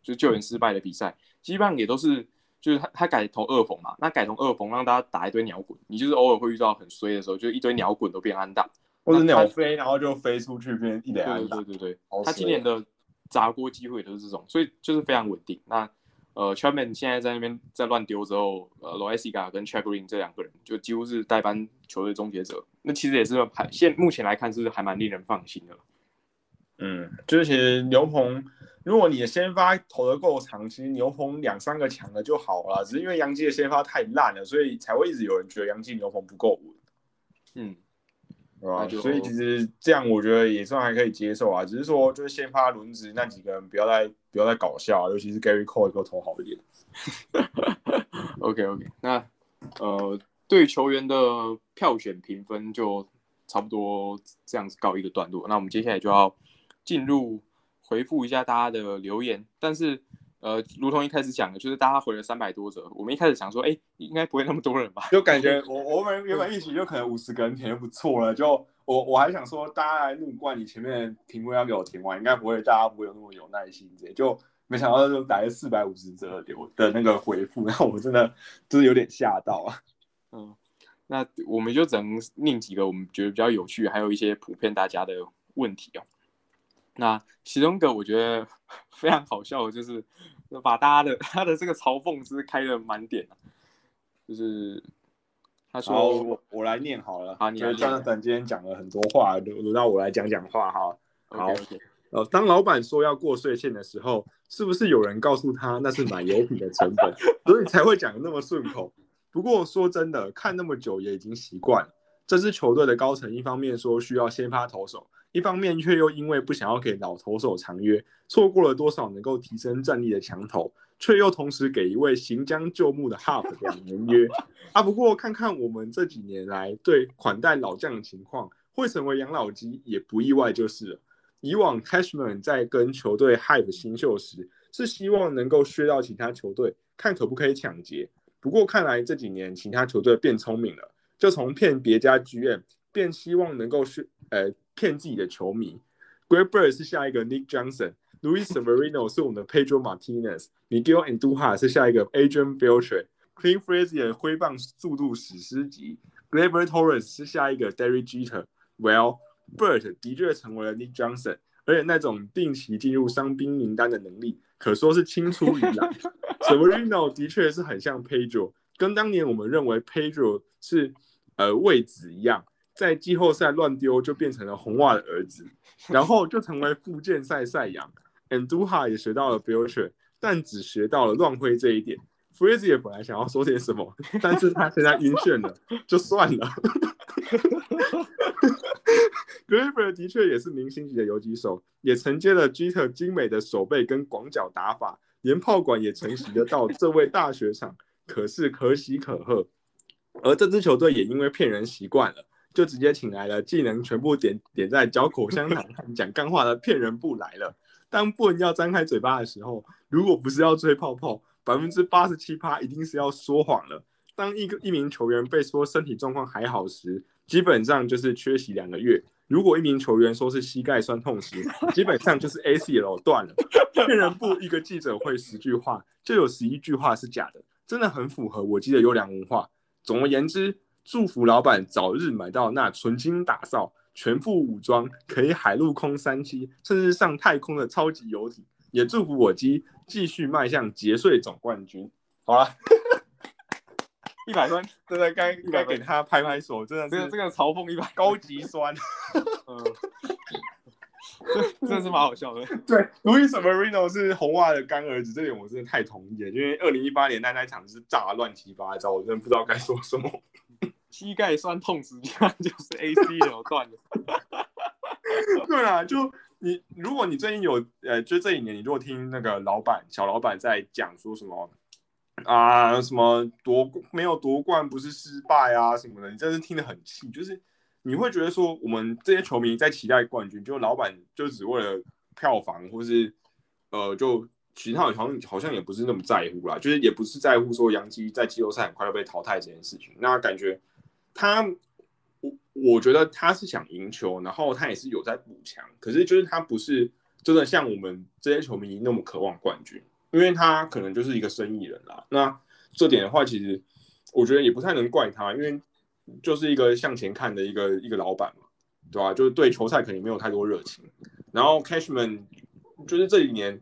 就是救援失败的比赛，基本上也都是。就是他他改投二缝嘛，那改从二缝让大家打一堆鸟滚，你就是偶尔会遇到很衰的时候，就一堆鸟滚都变安大，或者鸟飞然后就飞出去变一垒安打。对对对对，他今年的砸锅机会都是这种，所以就是非常稳定。那呃 c h a p m a n 现在在那边在乱丢之后，呃 l o i s i g a 跟 Chagrin 这两个人就几乎是代班球队终结者，那其实也是还现目前来看是还蛮令人放心的。嗯，就是其实牛棚。如果你的先发投的够长，其实牛棚两三个强的就好了。只是因为杨基的先发太烂了，所以才会一直有人觉得杨基牛棚不够稳。嗯，啊，就所以其实这样我觉得也算还可以接受啊，只是说就是先发轮值那几个人不要再不要再搞笑啊，尤其是 Gary Cole 给我投好一点。OK OK，那呃，对球员的票选评分就差不多这样子告一个段落。那我们接下来就要进入回复一下大家的留言，但是呃，如同一开始讲的，就是大家回了三百多则，我们一开始想说，哎，应该不会那么多人吧？就感觉 我我们原本预期就可能五十个人填就不错了，就我我还想说大家来怒灌你前面的评论要给我填完，应该不会大家不会有那么有耐心就没想到就来了四百五十则留的那个回复，然后我真的就是有点吓到啊。嗯，那我们就只能念几个我们觉得比较有趣，还有一些普遍大家的问题哦。那其中一个我觉得 非常好笑的，就是把大家的他的这个嘲讽是开的满点啊，就是他，说我我来念好了。好你来念就是张等今天讲了很多话，轮轮到我来讲讲话哈。好呃，当老板说要过税线的时候，是不是有人告诉他那是买油品的成本，所以才会讲的那么顺口？不过说真的，看那么久也已经习惯了。这支球队的高层一方面说需要先发投手，一方面却又因为不想要给老投手长约，错过了多少能够提升战力的强投，却又同时给一位行将就木的 Hub 两年约。啊，不过看看我们这几年来对款待老将的情况，会成为养老机也不意外就是了。以往 Cashman 在跟球队 hype 新秀时，是希望能够削到其他球队，看可不可以抢劫。不过看来这几年其他球队变聪明了，就从骗别家剧院便希望能够是呃骗自己的球迷。Greg Bird 是下一个 Nick Johnson，Luis Severino 是我们的 Pedro Martinez，Miguel Andujar 是下一个 Adrian Beltre，Clint Frazier 挥棒速度史诗级，Gleyber Torres 是下一个 Derek Jeter。Well。Bert 的确成为了 Nick Johnson，而且那种定期进入伤兵名单的能力，可说是青出于蓝。Severino 的确是很像 Pedro，跟当年我们认为 Pedro 是呃位置一样，在季后赛乱丢就变成了红袜的儿子，然后就成为附件赛赛扬。Andujar 也学到了 Future，但只学到了乱挥这一点。Frazier 本来想要说点什么，但是他现在晕眩了，就算了。Griffer 的确也是明星级的游击手，也承接了 Jeter 精美的手背跟广角打法，连炮管也承袭得到这位大学场，可是可喜可贺。而这支球队也因为骗人习惯了，就直接请来了技能全部点点在嚼口香糖讲干话的骗人部来了。当布恩要张开嘴巴的时候，如果不是要吹泡泡，百分之八十七趴一定是要说谎了。当一个一名球员被说身体状况还好时，基本上就是缺席两个月。如果一名球员说是膝盖酸痛时，基本上就是 ACL 断了。骗人部一个记者会十句话，就有十一句话是假的，真的很符合我记得优良文化。总而言之，祝福老板早日买到那纯金打造、全副武装、可以海陆空三栖，甚至上太空的超级游艇。也祝福我鸡继续迈向节税总冠军。好了。一百分，真的该该给他拍拍手，真的这个这个嘲讽一百，高级酸，真的是蛮好笑的。对，Luis Severino 是红袜的干儿子，这点我真的太同意了，因为二零一八年那那场是炸乱七八糟，我真的不知道该说什么。膝盖酸痛实际上就是 ACL 断了。对啊，就你如果你最近有呃，就这一年你如果听那个老板小老板在讲说什么。啊，什么夺没有夺冠不是失败啊什么的，你真是听得很气。就是你会觉得说，我们这些球迷在期待冠军，就老板就只为了票房，或是呃，就其他好像好像也不是那么在乎啦，就是也不是在乎说杨基在季后赛很快要被淘汰这件事情。那感觉他，我我觉得他是想赢球，然后他也是有在补强，可是就是他不是真的像我们这些球迷那么渴望冠军。因为他可能就是一个生意人啦，那这点的话，其实我觉得也不太能怪他，因为就是一个向前看的一个一个老板嘛，对吧？就是对球赛肯定没有太多热情。然后 Cashman 就是这几年，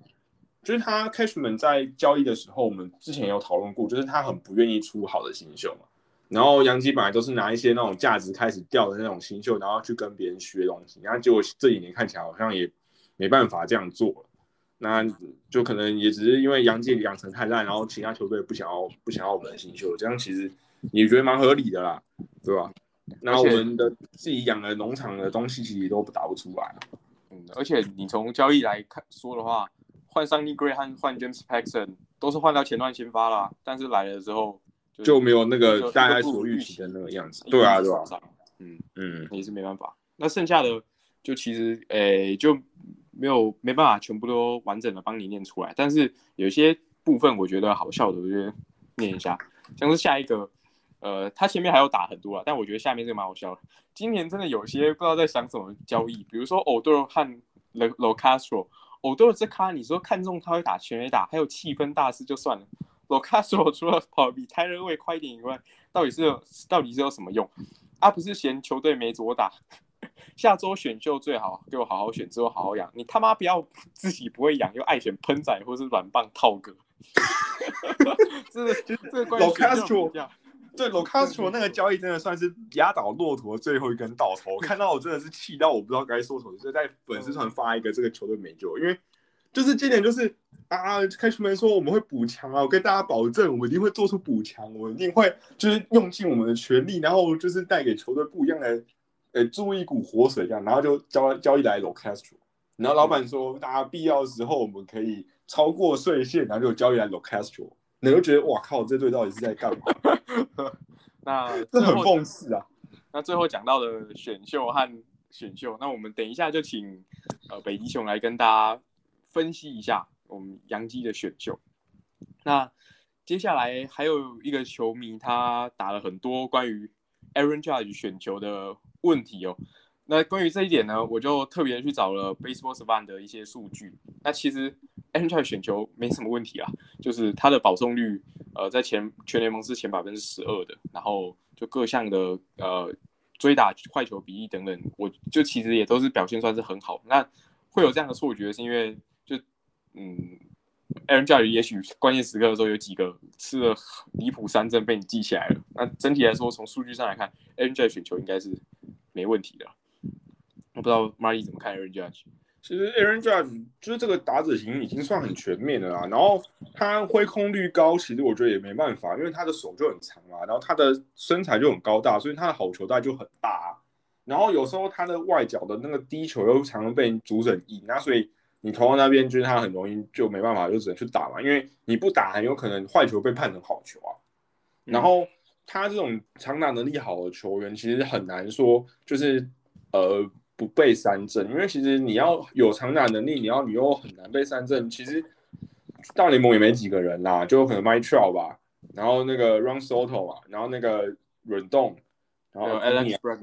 就是他 Cashman 在交易的时候，我们之前有讨论过，就是他很不愿意出好的新秀嘛。然后杨基本来都是拿一些那种价值开始掉的那种新秀，然后去跟别人学东西，然后结果这几年看起来好像也没办法这样做了。那就可能也只是因为杨基养成太烂，然后其他球队不想要不想要我们的新秀，这样其实你觉得蛮合理的啦，对吧？那我们的自己养的农场的东西其实都打不出来。嗯，而且你从交易来看说的话，换 Sunny Gray 和换 James Paxton 都是换到前段先发啦，但是来了之后就没有那个大家所预期的那个样子。对啊，对啊。嗯嗯，也是没办法。那剩下的就其实诶就没有没办法全部都完整的帮你念出来，但是有些部分我觉得好笑的，我就念一下，像是下一个。呃，他前面还有打很多啊，但我觉得下面这个蛮好笑的。今年真的有些不知道在想什么交易，比如说欧多和 Lo Lo Castro，欧多这咖你说看中他会打全垒打，还有气氛大师就算了。Lo Castro 除了跑比泰勒位快一点以外，到底是到底是有什么用？啊，不是嫌球队没左打？下周选秀最好给我好好选，之后好好养。你他妈不要 自己不会养，又爱选喷仔或是软棒套哥。这这这个关系 Lo Castro。对 l o c a s t r o 那个交易真的算是压倒骆驼最后一根稻草。我看到我真的是气到我不知道该说什么，就在粉丝团发一个这个球队没救，因为就是今年就是啊，开球门说我们会补强啊，我跟大家保证，我们一定会做出补强，我一定会就是用尽我们的全力，然后就是带给球队不一样的呃注一股活水这样，然后就交交易来 l o c a s t r o 然后老板说大家必要的时候我们可以超过税线，然后就交易来 l o c a s t r o 你会觉得哇靠，这队到底是在干嘛？那 这很讽刺啊！那最后讲到的选秀和选秀，那我们等一下就请呃北极熊来跟大家分析一下我们杨基的选秀。那接下来还有一个球迷他打了很多关于 Aaron Judge 选球的问题哦。那关于这一点呢，我就特别去找了 Baseball Savant 的一些数据。那其实 Aaron Judge 选球没什么问题啊，就是他的保送率。呃，在前全联盟是前百分之十二的，然后就各项的呃追打坏球比例等等，我就其实也都是表现算是很好。那会有这样的错觉，是因为就嗯，Aaron Judge 也许关键时刻的时候有几个吃了离谱三振被你记起来了。那整体来说，从数据上来看，Aaron Judge 选球应该是没问题的。我不知道 Marty 怎么看 Aaron Judge。其实 Aaron Judge 就是这个打者型已经算很全面的啦，然后他挥空率高，其实我觉得也没办法，因为他的手就很长嘛，然后他的身材就很高大，所以他的好球带就很大。然后有时候他的外角的那个低球又常常被主审赢，那所以你投到那边，就是他很容易就没办法，就只能去打嘛，因为你不打很有可能坏球被判成好球啊。然后他这种长打能力好的球员，其实很难说就是呃。不被三振，因为其实你要有长打能力，你要你又很难被三振。其实大联盟也没几个人啦，就可能 My Trail 吧，然后那个 Run Soto 嘛，然后那个软动，然后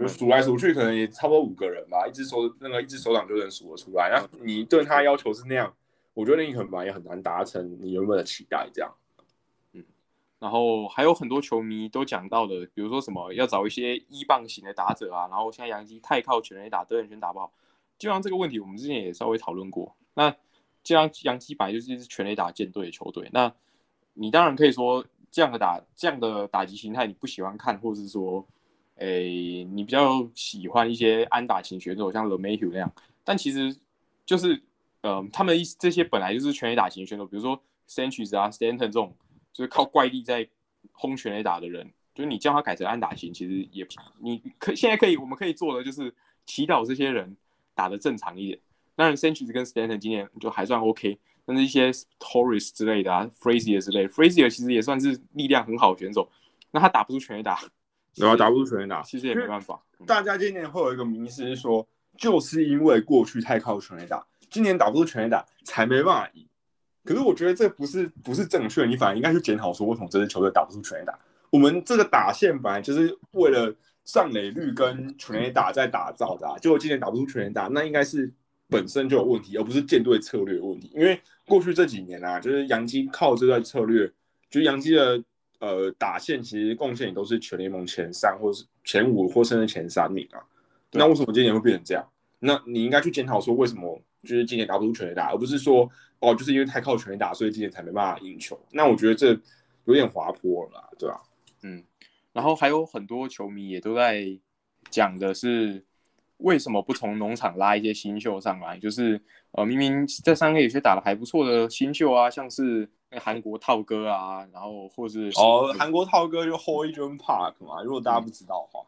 数来数去可能也差不多五个人吧，一只手那个一只手掌就能数得出来。然后你对他要求是那样，我觉得你可能也很难达成你原本的期待这样。然后还有很多球迷都讲到的，比如说什么要找一些一棒型的打者啊，然后现在杨基太靠全垒打，德人圈打不好。基本上这个问题我们之前也稍微讨论过。那这样杨基本来就是一支全垒打舰队的球队，那你当然可以说这样的打这样的打击形态你不喜欢看，或是说，诶你比较喜欢一些安打型选手，像 l e m a y h u 那样。但其实就是，呃，他们一这些本来就是全垒打型选手，比如说 Sanchez 啊、Stanton 这种。就是靠怪力在轰全垒打的人，就是你叫他改成安打型，其实也你可现在可以我们可以做的就是祈祷这些人打的正常一点。当然 e n y 跟 Stanton 今年就还算 OK，但是一些 Torres 之类的啊，Frazier 之类，Frazier 其实也算是力量很好的选手，那他打不出全垒打，然后打不出全垒打，其实也没办法。大家今年会有一个迷思，说就是因为过去太靠全垒打，今年打不出全垒打才没办法赢。可是我觉得这不是不是正确，你反而应该去检讨说，为什么这支球队打不出全垒打？我们这个打线本来就是为了上垒率跟全垒打在打造的，结果今年打不出全垒打，那应该是本身就有问题，而不是舰队策略问题。因为过去这几年啊，就是杨基靠这段策略，就是杨基的呃打线其实贡献也都是全联盟前三或者是前五或甚至前三名啊。那为什么今年会变成这样？那你应该去检讨说，为什么就是今年打不出全垒打，而不是说。哦，就是因为太靠全力打，所以今年才没办法赢球。那我觉得这有点滑坡了，对吧？嗯，然后还有很多球迷也都在讲的是，为什么不从农场拉一些新秀上来？就是呃，明明在三个有些打的还不错的新秀啊，像是韩国套哥啊，然后或是哦，韩国套哥就 Hoyjun Park 嘛，如果大家不知道的话，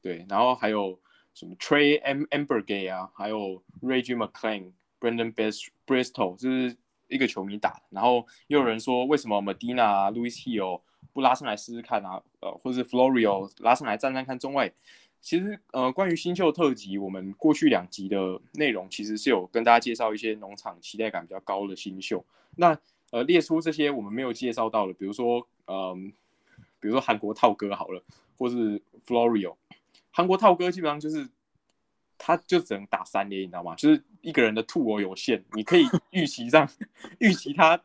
对，然后还有什么 Trey M Ambergay 啊，还有 Reggie McClain、Brandon Best Bristol，就是一个球迷打。然后又有人说，为什么 Medina、Louis Hill 不拉上来试试看啊？呃，或者是 Florio 拉上来站站看中外。其实，呃，关于新秀特辑，我们过去两集的内容其实是有跟大家介绍一些农场期待感比较高的新秀。那呃，列出这些我们没有介绍到的，比如说，嗯，比如说韩国套哥好了，或是 Florio。韩国套哥基本上就是，他就只能打三连你知道吗？就是一个人的兔我有限，你可以 预期上预期他，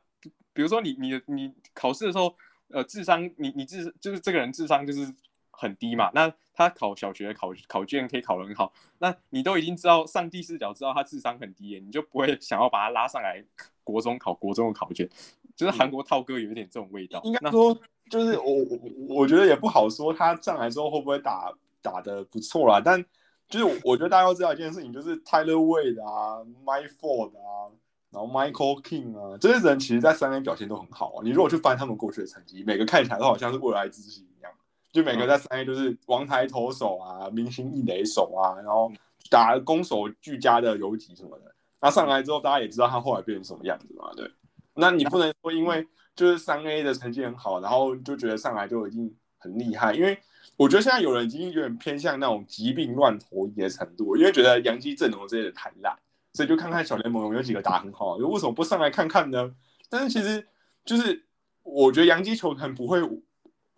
比如说你你你考试的时候，呃，智商你你智就是这个人智商就是很低嘛，那他考小学考考卷可以考得很好，那你都已经知道上帝视角知道他智商很低，你就不会想要把他拉上来国中考国中的考卷，就是韩国套哥有一点这种味道。应该说，就是我我我觉得也不好说，他上来之后会不会打。打的不错啦，但就是我觉得大家要知道一件事情，就是 Tyler Wade 啊，Mike Ford 啊，然后 Michael King 啊，这些人其实在三 A 表现都很好啊。你如果去翻他们过去的成绩，每个看起来都好像是未来之星一样，就每个在三 A 都是王牌投手啊，明星一垒手啊，然后打攻守俱佳的游击什么的。那上来之后，大家也知道他后来变成什么样子嘛，对。那你不能说因为就是三 A 的成绩很好，然后就觉得上来就已经很厉害，因为。我觉得现在有人已经有点偏向那种疾病乱投医的程度，因为觉得洋基阵容真的太烂，所以就看看小联盟有没有几个打很好，为什么不上来看看呢？但是其实就是我觉得洋基球团不会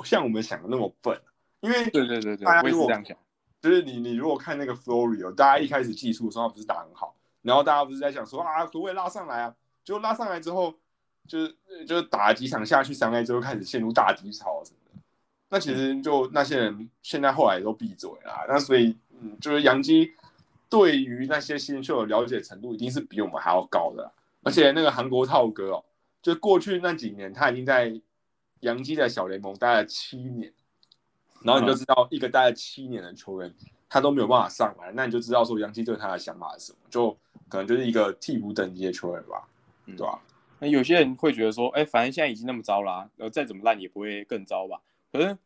像我们想的那么笨，因为对对对对，大家如果这样想，就是你你如果看那个 Florio，大家一开始技术说他不是打很好，然后大家不是在想说啊，可不可以拉上来啊？就拉上来之后，就是就是打几场下去，上来之后开始陷入大低潮。那其实就那些人现在后来都闭嘴了，那所以嗯，就是杨基对于那些新秀的了解程度一定是比我们还要高的，而且那个韩国套哥哦，就过去那几年他已经在杨基的小联盟待了七年，然后你就知道一个待了七年的球员他都没有办法上来，那你就知道说杨基对他的想法是什么，就可能就是一个替补等级的球员吧，对吧？那有些人会觉得说，哎，反正现在已经那么糟啦，呃，再怎么烂也不会更糟吧。可是，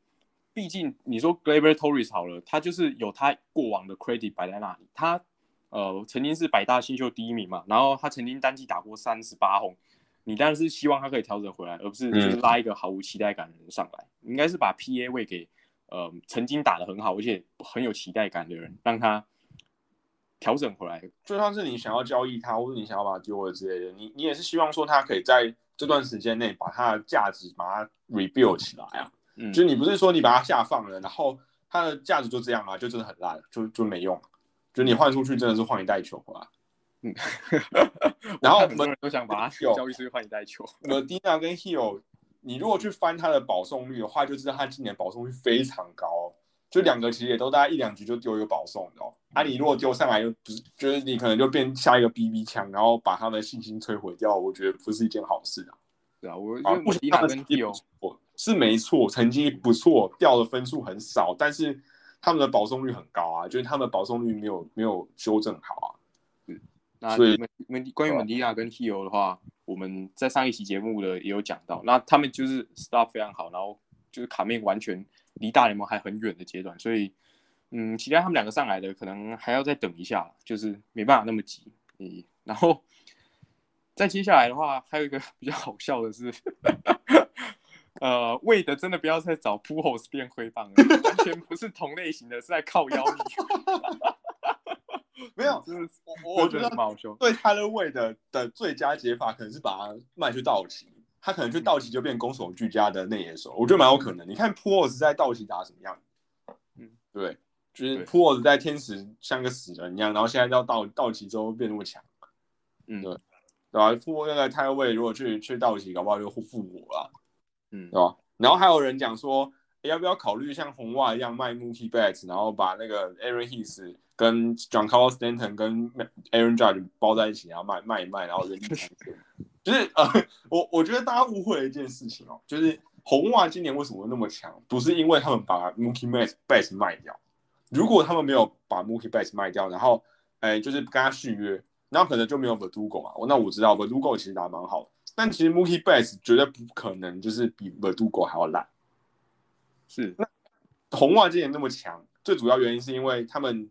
毕竟你说 Gleyber Torres 好了，他就是有他过往的 credit 摆在那里。他呃曾经是百大新秀第一名嘛，然后他曾经单季打过三十八轰。你当然是希望他可以调整回来，而不是就是拉一个毫无期待感的人上来。应该是把 PA 位给呃曾经打的很好而且很有期待感的人，让他调整回来。就算是你想要交易他，或者你想要把他丢了之类的，你你也是希望说他可以在这段时间内把他的价值把它 rebuild 起来啊。就你不是说你把它下放了，然后它的价值就这样啊，就真的很烂，就就没用。就你换出去真的是换一袋球啊。嗯，然后我们都想把它交易出去换一袋球。呃，Dina 跟 Hill，你如果去翻它的保送率的话，就知道它今年保送率非常高。就两个其实也都大概一两局就丢一个保送的哦。啊，你如果丢上来又不是，就是你可能就变下一个 BB 枪，然后把他们的信心摧毁掉，我觉得不是一件好事啊。对啊，我啊，不迪娜跟 Hill。是没错，成绩不错，掉的分数很少，但是他们的保送率很高啊，就是他们的保送率没有没有修正好啊。嗯，那所以门关于蒙迪亚跟 e o 的话，我们在上一期节目的也有讲到，那他们就是 start 非常好，然后就是卡面完全离大联盟还很远的阶段，所以嗯，期待他们两个上来的可能还要再等一下，就是没办法那么急。嗯，然后再接下来的话，还有一个比较好笑的是。呃，为的真的不要再找 p u h o s 变灰棒了，完全不是同类型的，是在靠腰力。没有，就是我我觉得蛮好笑对他的位的的最佳解法，可能是把他卖去道奇，他可能去道奇就变攻守俱佳的内野手，我觉得蛮有可能。你看 p u h o s 在道奇打什么样？嗯，对，就是 p u h o s 在天使像个死人一样，然后现在到道道奇之后变那么强。嗯，对，对吧？复那个泰位如果去去道奇，搞不好就复复活了。嗯，对吧？然后还有人讲说，要不要考虑像红袜一样卖 Mookie Betts，然后把那个 Aaron Hicks 跟 John Carlos Stanton 跟 Aaron Judge 包在一起，然后卖卖一卖，然后人。就是呃，我我觉得大家误会了一件事情哦，就是红袜今年为什么那么强，不是因为他们把 Mookie Betts 卖掉。如果他们没有把 Mookie Betts 卖掉，然后哎，就是跟他续约，那可能就没有 Verdugo 啊。那我知道 Verdugo 其实打蛮好的。但其实 Mookie Betts 绝对不可能就是比 Verdugo 还要烂，是。那红袜今年那么强，最主要原因是因为他们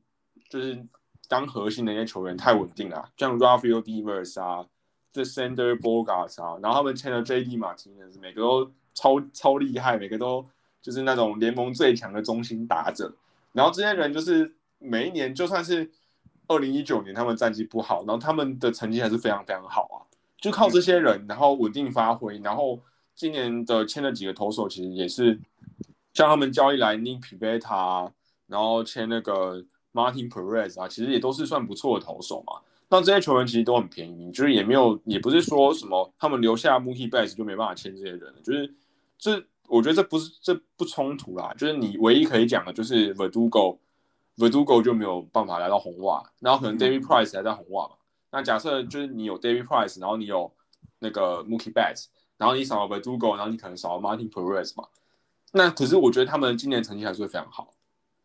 就是当核心的一些球员太稳定了，像 Rafael Devers 啊，这 Sander Bogarts 啊，然后他们签了 JD Martinez，每个都超超厉害，每个都就是那种联盟最强的中心打者。然后这些人就是每一年，就算是二零一九年他们战绩不好，然后他们的成绩还是非常非常好啊，就靠这些人，然后稳定发挥，然后今年的签了几个投手，其实也是像他们交易来 Nick Pivetta。然后签那个 Martin Perez 啊，其实也都是算不错的投手嘛。那这些球员其实都很便宜，就是也没有，也不是说什么他们留下 Mookie Betts 就没办法签这些人，就是这我觉得这不是这不冲突啦。就是你唯一可以讲的就是 Verdugo，Verdugo 就没有办法来到红袜，然后可能 David Price 还在红袜嘛。那假设就是你有 David Price，然后你有那个 Mookie Betts，然后你少了 Verdugo，然后你可能少了 Martin Perez 嘛。那可是我觉得他们今年成绩还是会非常好。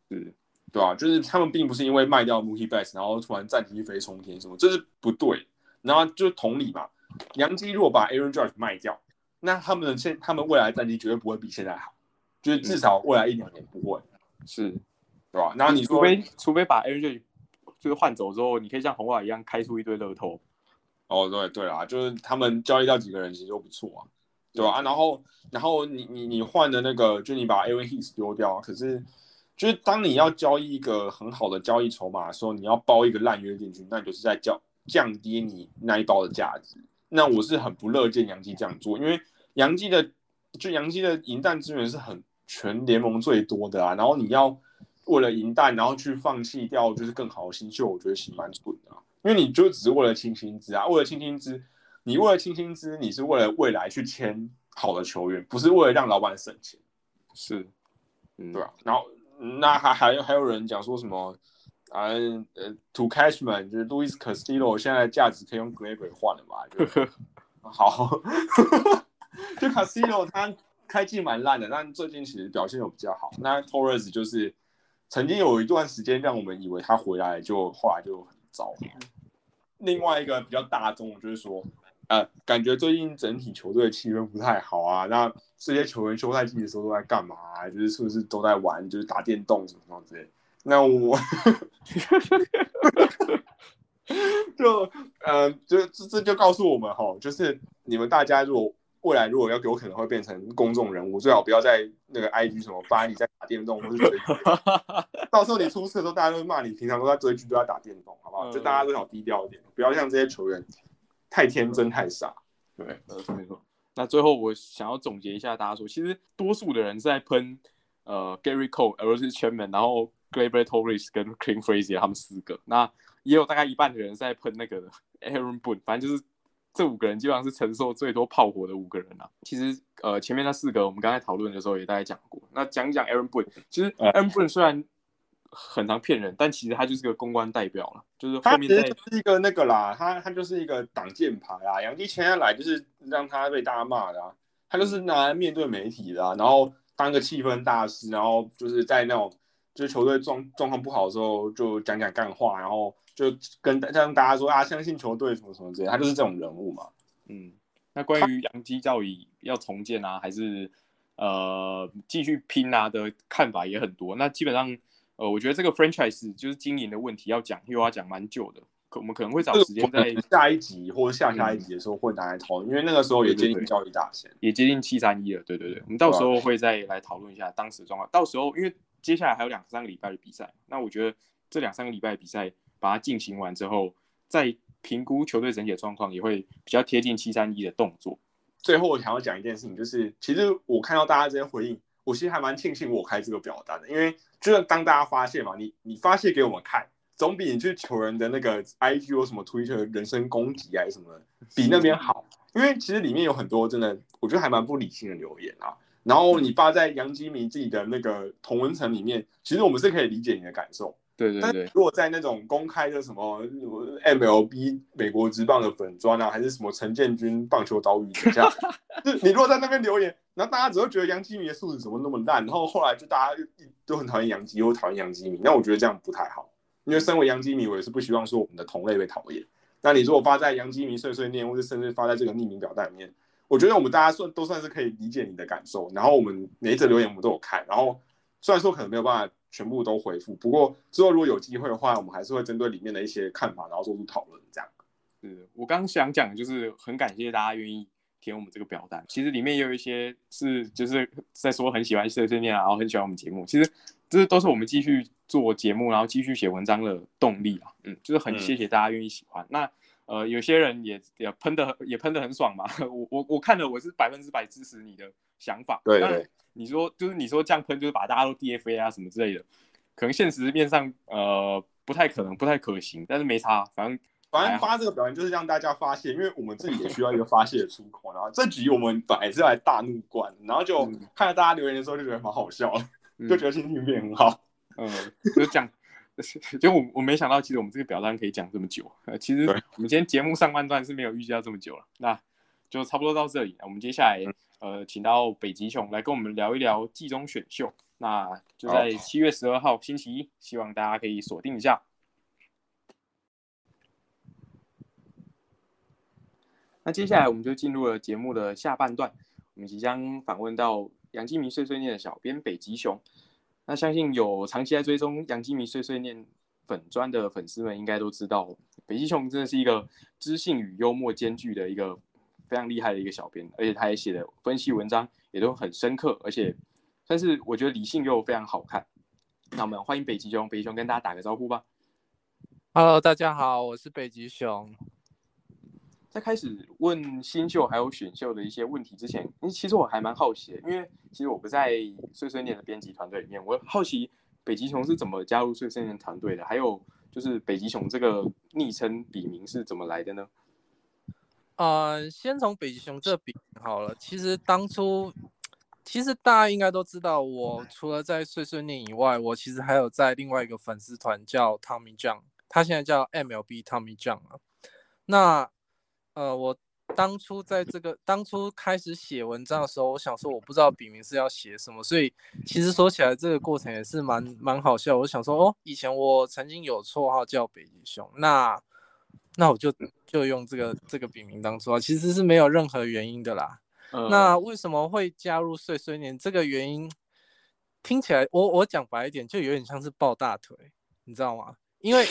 是，对吧？就是他们并不是因为卖掉 Mookie Betts，然后突然战绩一飞冲天什么，这是不对。然后就同理嘛，杨基如果把 Aaron Judge 卖掉，那他们的现他们未来战绩绝对不会比现在好，就是至少未来一两年不会，是，对吧？然后你除非除非把 Aaron Judge 就是换走之后，你可以像红袜一样开出一堆乐透。哦，对对啊，就是他们交易到几个人其实都不错啊，对吧？然后然后你你你换的那个，就你把 Aaron Hicks 丢掉，可是。就是当你要交易一个很好的交易筹码的时候，你要包一个烂约进去，那就是在降降低你那一包的价值。那我是很不乐见杨基这样做，因为杨基的就杨基的银弹资源是很全联盟最多的啊。然后你要为了银弹，然后去放弃掉就是更好的新秀，我觉得是蛮蠢的。因为你就只是为了清薪资啊，为了清薪资，你为了清薪资，你是为了未来去签好的球员，不是为了让老板省钱。是，对啊？然后。那还还有还有人讲说什么啊呃，To Cashman 就是 Louis Castillo 现在价值可以用 g l a b e r 换了嘛？就 好，就 Castillo 他开季蛮烂的，但最近其实表现又比较好。那 Torres 就是曾经有一段时间让我们以为他回来就后来就很糟。另外一个比较大众就是说。呃，感觉最近整体球队的气氛不太好啊。那这些球员休赛季的时候都在干嘛？就是是不是都在玩，就是打电动什么什么之类？那我 就呃，就这这就告诉我们哈，就是你们大家如果未来如果要给我可能会变成公众人物，最好不要在那个 IG 什么发你在打电动或是追剧，到时候你出事的时候，大家都会骂你，平常都在追剧都在打电动，好不好？就大家都想低调一点，不要像这些球员。太天真太傻，对，没错。那最后我想要总结一下，大家说，其实多数的人是在喷呃 Gary Cole，而是 Chairman，然后 Gleyber Torres 跟 Clint Frazier 他们四个。那也有大概一半的人在喷那个 Aaron Boone，反正就是这五个人基本上是承受最多炮火的五个人啊。其实呃前面那四个我们刚才讨论的时候也大概讲过。那讲讲 Aaron Boone，其实 Aaron Boone 虽然很常骗人，但其实他就是个公关代表了，就是后面在是一个那个啦，他他就是一个挡箭牌啊。杨迪签下来就是让他被大家骂的，啊，他就是拿来面对媒体的，然后当个气氛大师，然后就是在那种就是球队状状况不好的时候就讲讲干话，然后就跟让大家说啊，相信球队什么什么之类，他就是这种人物嘛。嗯，那关于杨基教育要重建啊，还是呃继续拼啊的看法也很多。那基本上。呃，我觉得这个 franchise 就是经营的问题，要讲又要讲蛮久的，可我们可能会找时间在下一集或者下下一集的时候会拿来讨论，因为那个时候也接近交易大限，也接近七三一了。对对对，我们到时候会再来讨论一下当时的状况。到时候因为接下来还有两三个礼拜的比赛，那我觉得这两三个礼拜的比赛把它进行完之后，再评估球队整体的状况，也会比较贴近七三一的动作。最后我想要讲一件事情，就是其实我看到大家这些回应。我其实还蛮庆幸我开这个表单的，因为就是当大家发现嘛，你你发泄给我们看，总比你去求人的那个 IG 或什么 Twitter 人身攻击啊什么，比那边好。因为其实里面有很多真的，我觉得还蛮不理性的留言啊。然后你发在杨基明自己的那个同文层里面，其实我们是可以理解你的感受。对对对。如果在那种公开的什么 MLB 美国职棒的粉砖啊，还是什么陈建军棒球岛屿底下，就你如果在那边留言。然后大家只会觉得杨基米的素质怎么那么烂，然后后来就大家都很讨厌杨基，又讨厌杨基米。那我觉得这样不太好，因为身为杨基米，我也是不希望说我们的同类被讨厌。那你如果发在杨基米碎碎念，或者甚至发在这个匿名表单里面，我觉得我们大家算都算是可以理解你的感受。然后我们每一则留言我们都有看，然后虽然说可能没有办法全部都回复。不过之后如果有机会的话，我们还是会针对里面的一些看法，然后做出讨论。这样。是我刚想讲，就是很感谢大家愿意填我们这个表单。其实里面也有一些是就是在说很喜欢碎碎念啊，然后很喜欢我们节目。其实这都是我们继续做节目，然后继续写文章的动力啊。嗯，就是很谢谢大家愿意喜欢。那呃，有些人也也喷的也喷的很爽嘛。我我我看了，我是百分之百支持你的想法。对对。你说就是你说这样喷就是把大家都 DFA 啊什么之类的，可能现实面上呃不太可能，不太可行。但是没差，反正。反正发这个表情就是让大家发泄，因为我们自己也需要一个发泄的出口。然后这局我们本来是来大怒冠，然后就看到大家留言的时候就觉得蛮好笑，就觉得心情变很好。嗯，就讲，就我我没想到，其实我们这个表单可以讲这么久。呃，其实我们今天节目上半段是没有预计到这么久了，那就差不多到这里。我们接下来呃，请到北极熊来跟我们聊一聊季中选秀。那就在七月十二号星期一，希望大家可以锁定一下。那接下来我们就进入了节目的下半段，我们即将访问到杨基明碎碎念的小编北极熊。那相信有长期在追踪杨基迷碎碎念粉砖的粉丝们，应该都知道北极熊真的是一个知性与幽默兼具的一个非常厉害的一个小编，而且他也写的分析文章也都很深刻，而且但是我觉得理性又非常好看。那我们欢迎北极熊，北极熊跟大家打个招呼吧。Hello，大家好，我是北极熊。在开始问新秀还有选秀的一些问题之前，其实我还蛮好奇的，因为其实我不在碎碎念的编辑团队里面，我好奇北极熊是怎么加入碎碎念团队的，还有就是北极熊这个昵称笔名是怎么来的呢？呃，先从北极熊这笔好了。其实当初，其实大家应该都知道，我除了在碎碎念以外，我其实还有在另外一个粉丝团叫 Tommy John，他现在叫 MLB Tommy John 啊。那呃，我当初在这个当初开始写文章的时候，我想说我不知道笔名是要写什么，所以其实说起来这个过程也是蛮蛮好笑。我想说，哦，以前我曾经有绰号叫北极熊，那那我就就用这个这个笔名当初啊，其实是没有任何原因的啦。那为什么会加入碎碎念？这个原因听起来，我我讲白一点，就有点像是抱大腿，你知道吗？因为。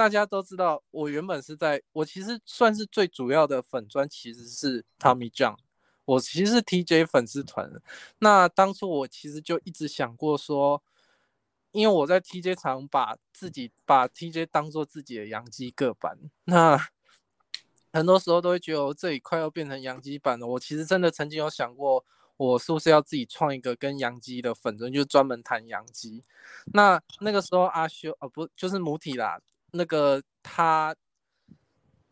大家都知道，我原本是在我其实算是最主要的粉砖，其实是 Tommy John。我其实是 TJ 粉丝团。那当初我其实就一直想过说，因为我在 TJ 场把自己把 TJ 当做自己的洋基个版，那很多时候都会觉得我这里快要变成洋基版了。我其实真的曾经有想过，我是不是要自己创一个跟洋基的粉砖，就专门谈洋基。那那个时候阿修啊，不就是母体啦。那个他，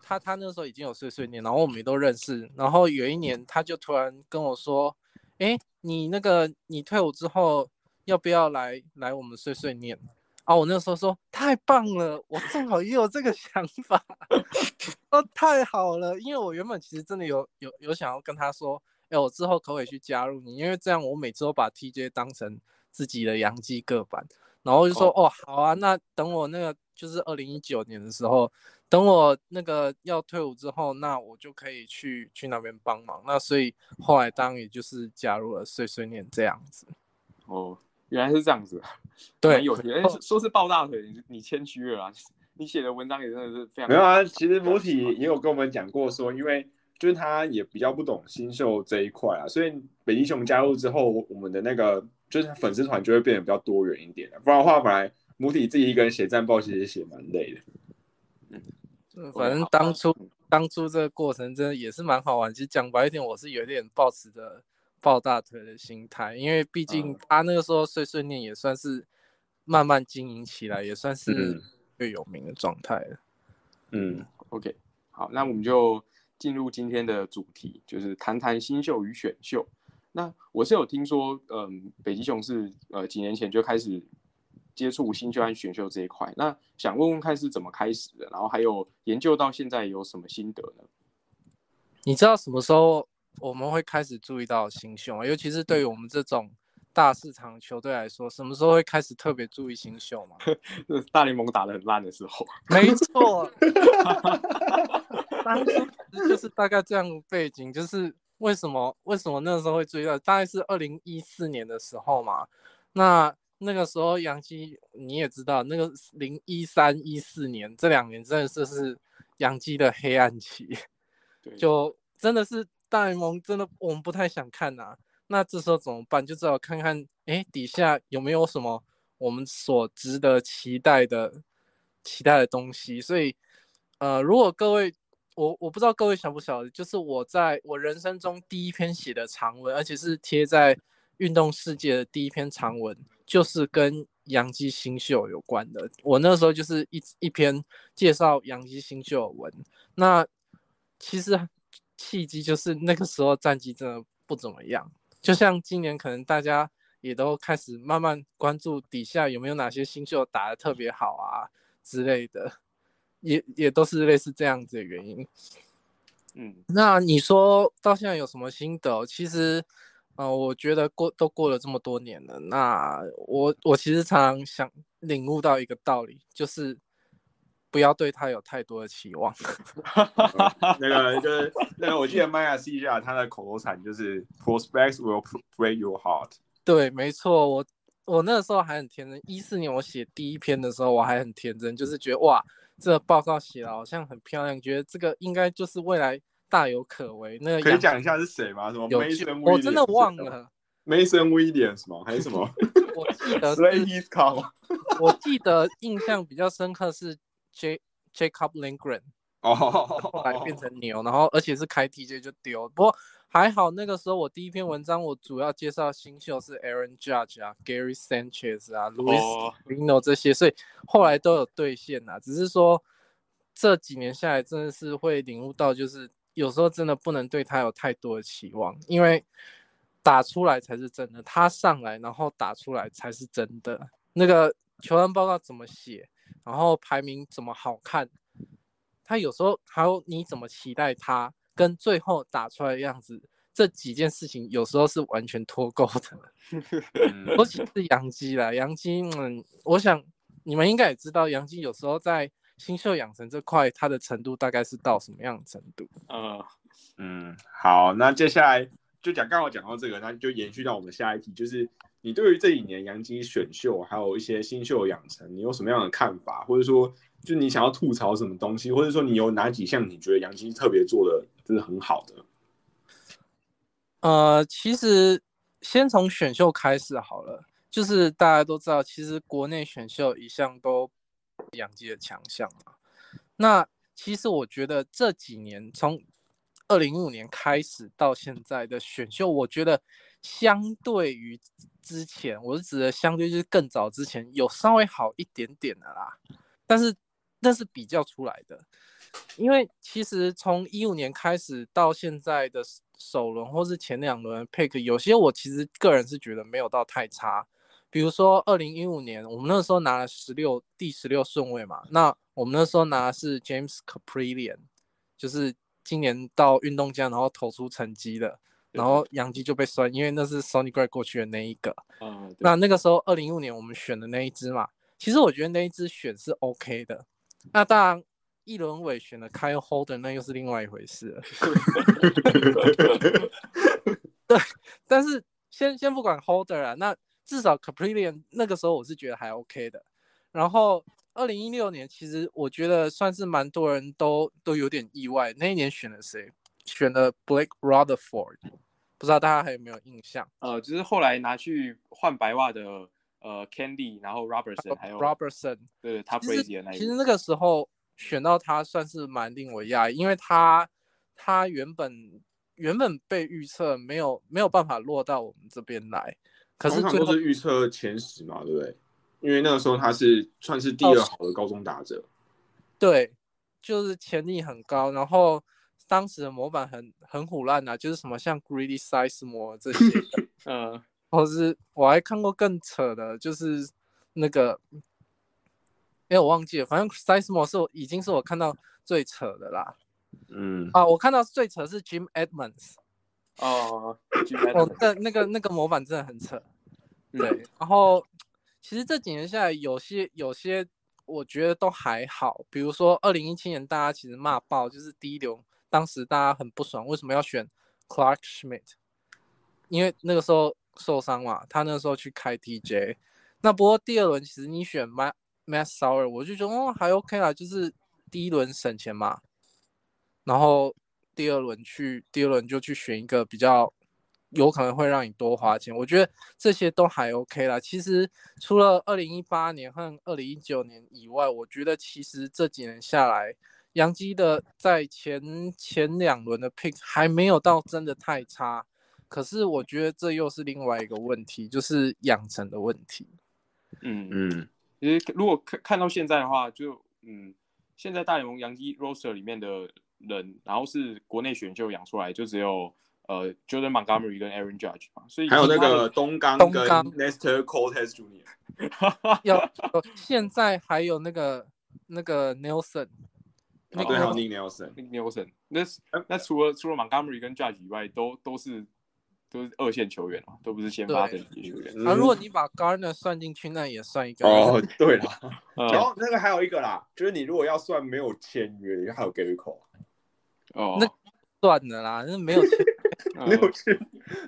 他他那时候已经有碎碎念，然后我们也都认识。然后有一年，他就突然跟我说：“哎，你那个你退伍之后，要不要来来我们碎碎念？”啊，我那时候说：“太棒了，我正好也有这个想法。”哦，太好了，因为我原本其实真的有有有想要跟他说：“哎，我之后可不可以去加入你？因为这样我每次都把 TJ 当成自己的洋基个版。”然后就说：“哦，好啊，那等我那个。”就是二零一九年的时候，等我那个要退伍之后，那我就可以去去那边帮忙。那所以后来当然也就是加入了碎碎念这样子。哦，原来是这样子。对，有 哎，说是抱大腿，你你谦虚了啊。你写的文章也真的是非常没有啊。其实母体也有跟我们讲过，说因为就是他也比较不懂新秀这一块啊，所以北极熊加入之后，我们的那个就是粉丝团就会变得比较多元一点不然的话，本来。母体自己一个人写战报，其实写蛮累的。嗯，反正当初当初这个过程真的也是蛮好玩。其实讲白一点，我是有点抱持着抱大腿的心态，因为毕竟他那个时候碎碎念也算是慢慢经营起来，也算是最有名的状态了。嗯，OK，好，那我们就进入今天的主题，就是谈谈新秀与选秀。那我是有听说，嗯，北极熊是呃几年前就开始。接触新秀和选秀这一块，那想问问看是怎么开始的，然后还有研究到现在有什么心得呢？你知道什么时候我们会开始注意到新秀吗？尤其是对于我们这种大市场球队来说，什么时候会开始特别注意新秀吗？大联盟打得很烂的时候。没错，当初就是大概这样背景，就是为什么为什么那个时候会注意到，大概是二零一四年的时候嘛，那。那个时候杨基你也知道，那个零一三一四年这两年真的是是杨基的黑暗期，就真的是大联盟真的我们不太想看呐。那这时候怎么办？就只好看看哎底下有没有什么我们所值得期待的期待的东西。所以呃，如果各位我我不知道各位晓不晓得，就是我在我人生中第一篇写的长文，而且是贴在。运动世界的第一篇长文就是跟杨基新秀有关的。我那时候就是一一篇介绍杨基新秀文。那其实契机就是那个时候战绩真的不怎么样。就像今年可能大家也都开始慢慢关注底下有没有哪些新秀打得特别好啊之类的，也也都是类似这样子的原因。嗯，那你说到现在有什么心得？其实。啊，我觉得过都过了这么多年了，那我我其实常常想领悟到一个道理，就是不要对他有太多的期望。那个就是那个，我记得麦亚西亚他的口头禅就是 “prospects will break your heart”。对，没错，我我那个时候还很天真，一四年我写第一篇的时候我还很天真，就是觉得哇，这个报告写的好像很漂亮，觉得这个应该就是未来。大有可为，那个可以讲一下是谁吗？什么？我真的忘了，Mason Williams 吗？还是什么？我记得 s l a y s Call。我记得印象比较深刻是 J Jacob Lindgren，哦，后来变成牛，然后而且是开 TJ 就丢。不过还好，那个时候我第一篇文章我主要介绍新秀是 Aaron Judge 啊，Gary Sanchez 啊 Louis Rino 这些，所以后来都有兑现啊。只是说这几年下来，真的是会领悟到，就是。有时候真的不能对他有太多的期望，因为打出来才是真的。他上来然后打出来才是真的。那个球员报告怎么写，然后排名怎么好看，他有时候还有你怎么期待他，跟最后打出来的样子，这几件事情有时候是完全脱钩的。尤其是杨基啦，杨基，嗯，我想你们应该也知道，杨基有时候在。新秀养成这块，它的程度大概是到什么样的程度？嗯嗯，好，那接下来就讲，刚好讲到这个，那就延续到我们下一题，就是你对于这几年杨基选秀，还有一些新秀养成，你有什么样的看法？或者说，就你想要吐槽什么东西，或者说你有哪几项你觉得杨基特别做的是很好的？呃，其实先从选秀开始好了，就是大家都知道，其实国内选秀一向都。养鸡的强项嘛，那其实我觉得这几年从二零一五年开始到现在的选秀，我觉得相对于之前，我是指的相对就是更早之前有稍微好一点点的啦，但是那是比较出来的，因为其实从一五年开始到现在的首轮或是前两轮 pick，有些我其实个人是觉得没有到太差。比如说，二零一五年我们那时候拿了十六第十六顺位嘛，那我们那时候拿的是 James Caprillion，就是今年到运动家然后投出成绩的，然后杨基就被酸，因为那是 Sonny Gray 过去的那一个。嗯，那那个时候二零一五年我们选的那一只嘛，其实我觉得那一只选是 OK 的。那当然，一轮尾选的 Kyle Holder 那又是另外一回事了。对，但是先先不管 Holder 啊，那。至少 Caprillion 那个时候我是觉得还 OK 的，然后二零一六年其实我觉得算是蛮多人都都有点意外，那一年选了谁？选了 Blake Rutherford，不知道大家还有没有印象？呃，就是后来拿去换白袜的呃 Candy，然后 Robertson 还有 Robertson，对，他 crazy 的那其实那个时候选到他算是蛮令我讶异，因为他他原本原本被预测没有没有办法落到我们这边来。可是都是预测前十嘛，对不对？因为那个时候他是算是第二好的高中打者，对，就是潜力很高。然后当时的模板很很虎烂啊，就是什么像 Greedy Size 模这些，嗯，或是我还看过更扯的，就是那个，哎，我忘记了，反正 Size 模是我已经是我看到最扯的啦。嗯，啊，我看到最扯是 Jim Edmonds。哦，哦，那那个那个模板真的很扯，对。然后其实这几年下来，有些有些我觉得都还好。比如说二零一七年，大家其实骂爆，就是第一流，当时大家很不爽，为什么要选 Clark Schmidt？因为那个时候受伤嘛，他那时候去开 TJ，那不过第二轮其实你选 Ma Matt Sauer，我就觉得哦还 OK 啦，就是第一轮省钱嘛，然后第二轮去第二轮就去选一个比较有可能会让你多花钱，我觉得这些都还 OK 啦。其实除了二零一八年和二零一九年以外，我觉得其实这几年下来，杨基的在前前两轮的 pick 还没有到真的太差。可是我觉得这又是另外一个问题，就是养成的问题。嗯嗯，其实如果看看到现在的话，就嗯，现在大联盟洋基 roster 里面的人，然后是国内选秀养出来，就只有呃 Jordan Montgomery 跟 Aaron Judge 嘛，所以还有那个东刚跟东刚 Nestor Cortez Jr. 要呃现在还有那个那个 Nelson，那哦对，还有个 Nick Nelson。Nelson，那那除了除了 Montgomery 跟 Judge 以外，都都是都是二线球员嘛，都不是先发等级球员。啊，如果你把 Garner 算进去，那也算一个。哦，对了，后那个还有一个啦，就是你如果要算没有签约，还有 Gary Cole，哦，那算的啦，那没有钱。呃 没有签，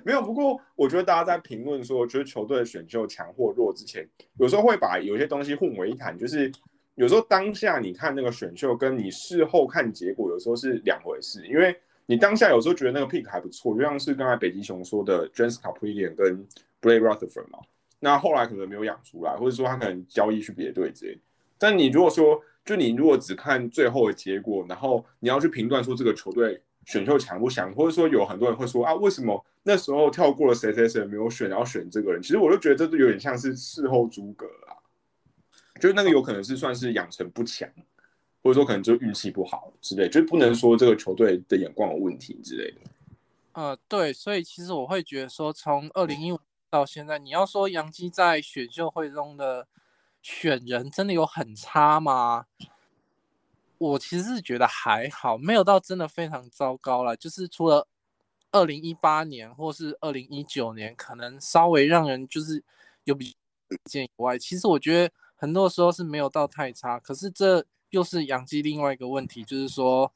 没有。不过我觉得大家在评论说，就是球队的选秀强或弱之前，有时候会把有些东西混为一谈，就是有时候当下你看那个选秀，跟你事后看结果，有时候是两回事。因为你当下有时候觉得那个 pick 还不错，就像是刚才北极熊说的 j a m e s c a p r i l i a n 跟 Blake Rutherford 嘛，那后来可能没有养出来，或者说他可能交易去别的队之类。但你如果说，就你如果只看最后的结果，然后你要去评断说这个球队选秀强不强，或者说有很多人会说啊，为什么那时候跳过了谁谁谁没有选，然后选这个人？其实我就觉得这就有点像是事后诸葛啊，就是那个有可能是算是养成不强，或者说可能就运气不好之类，就不能说这个球队的眼光有问题之类的。呃，对，所以其实我会觉得说，从二零一五到现在，你要说杨基在选秀会中的选人真的有很差吗？我其实是觉得还好，没有到真的非常糟糕了。就是除了二零一八年或是二零一九年，可能稍微让人就是有比见以外，其实我觉得很多时候是没有到太差。可是这又是养鸡另外一个问题，就是说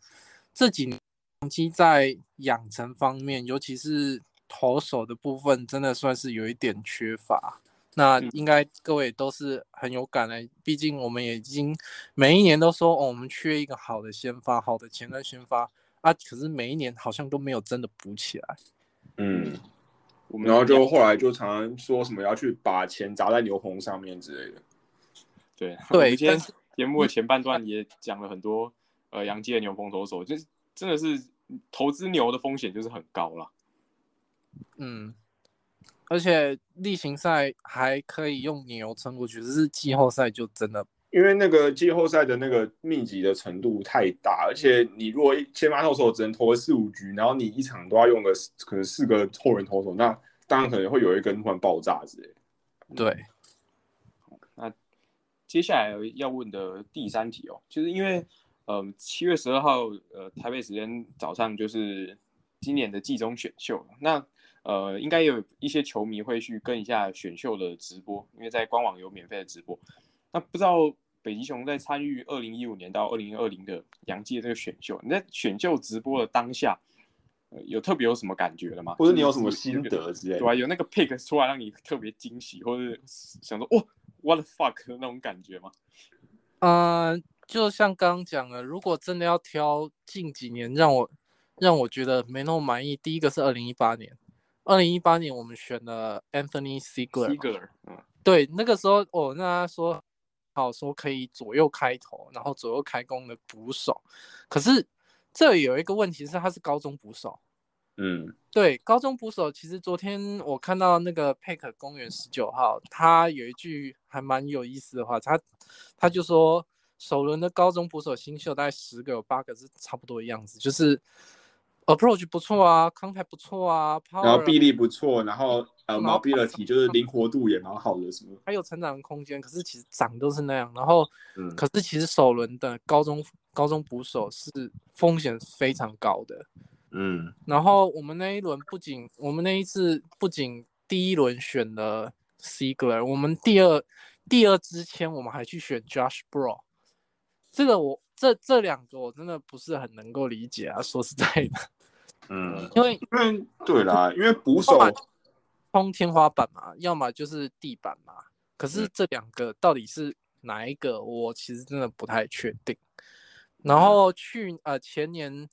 这几年养鸡在养成方面，尤其是投手的部分，真的算是有一点缺乏。那应该各位都是很有感的，毕竟我们也已经每一年都说哦，我们缺一个好的先发，好的前端先发啊，可是每一年好像都没有真的补起来。嗯，我们然后就后来就常常说什么要去把钱砸在牛棚上面之类的。对对但是节目的前半段也讲了很多呃洋基的牛棚投手，就是真的是投资牛的风险就是很高了。嗯，而且例行赛还可以用牛撑过去，只是季后赛就真的因为那个季后赛的那个密集的程度太大，而且你如果一先发投手只能投个四五局，然后你一场都要用个可能四个后人投手，那当然可能会有一根突然爆炸之类。对。接下来要问的第三题哦，就是因为呃七月十二号呃台北时间早上就是今年的季中选秀，那呃应该有一些球迷会去跟一下选秀的直播，因为在官网有免费的直播。那不知道北极熊在参与二零一五年到二零二零的洋基的这个选秀，你在选秀直播的当下，有特别有什么感觉的吗？或者你有什么心得之类的对啊，有那个 pick 出来让你特别惊喜，或者想说哇 what the fuck 的那种感觉吗？嗯，就像刚刚讲的，如果真的要挑近几年让我让我觉得没那么满意，第一个是二零一八年，二零一八年我们选了 Anthony Ziegler，Ziegler，嗯，对，那个时候哦，那他说好说可以左右开头，然后左右开弓的捕手，可是这有一个问题是他是高中捕手，嗯，对，高中捕手，其实昨天我看到那个佩克公园十九号，他有一句还蛮有意思的话，他他就说首轮的高中捕手新秀大概十个有八个是差不多的样子，就是 approach 不错啊，contact 不错啊，然后臂力不错，然后呃然后 mobility 就是灵活度也蛮好的，什么，还有成长的空间，可是其实长都是那样，然后嗯，可是其实首轮的高中高中捕手是风险非常高的，嗯。然后我们那一轮不仅我们那一次不仅第一轮选了 Ziegler，我们第二第二之前我们还去选 Josh Bro，这个我这这两个我真的不是很能够理解啊，说实在的，嗯，因为因为对啦，因为捕手冲天花板嘛，要么就是地板嘛，可是这两个到底是哪一个，我其实真的不太确定。然后去呃前年，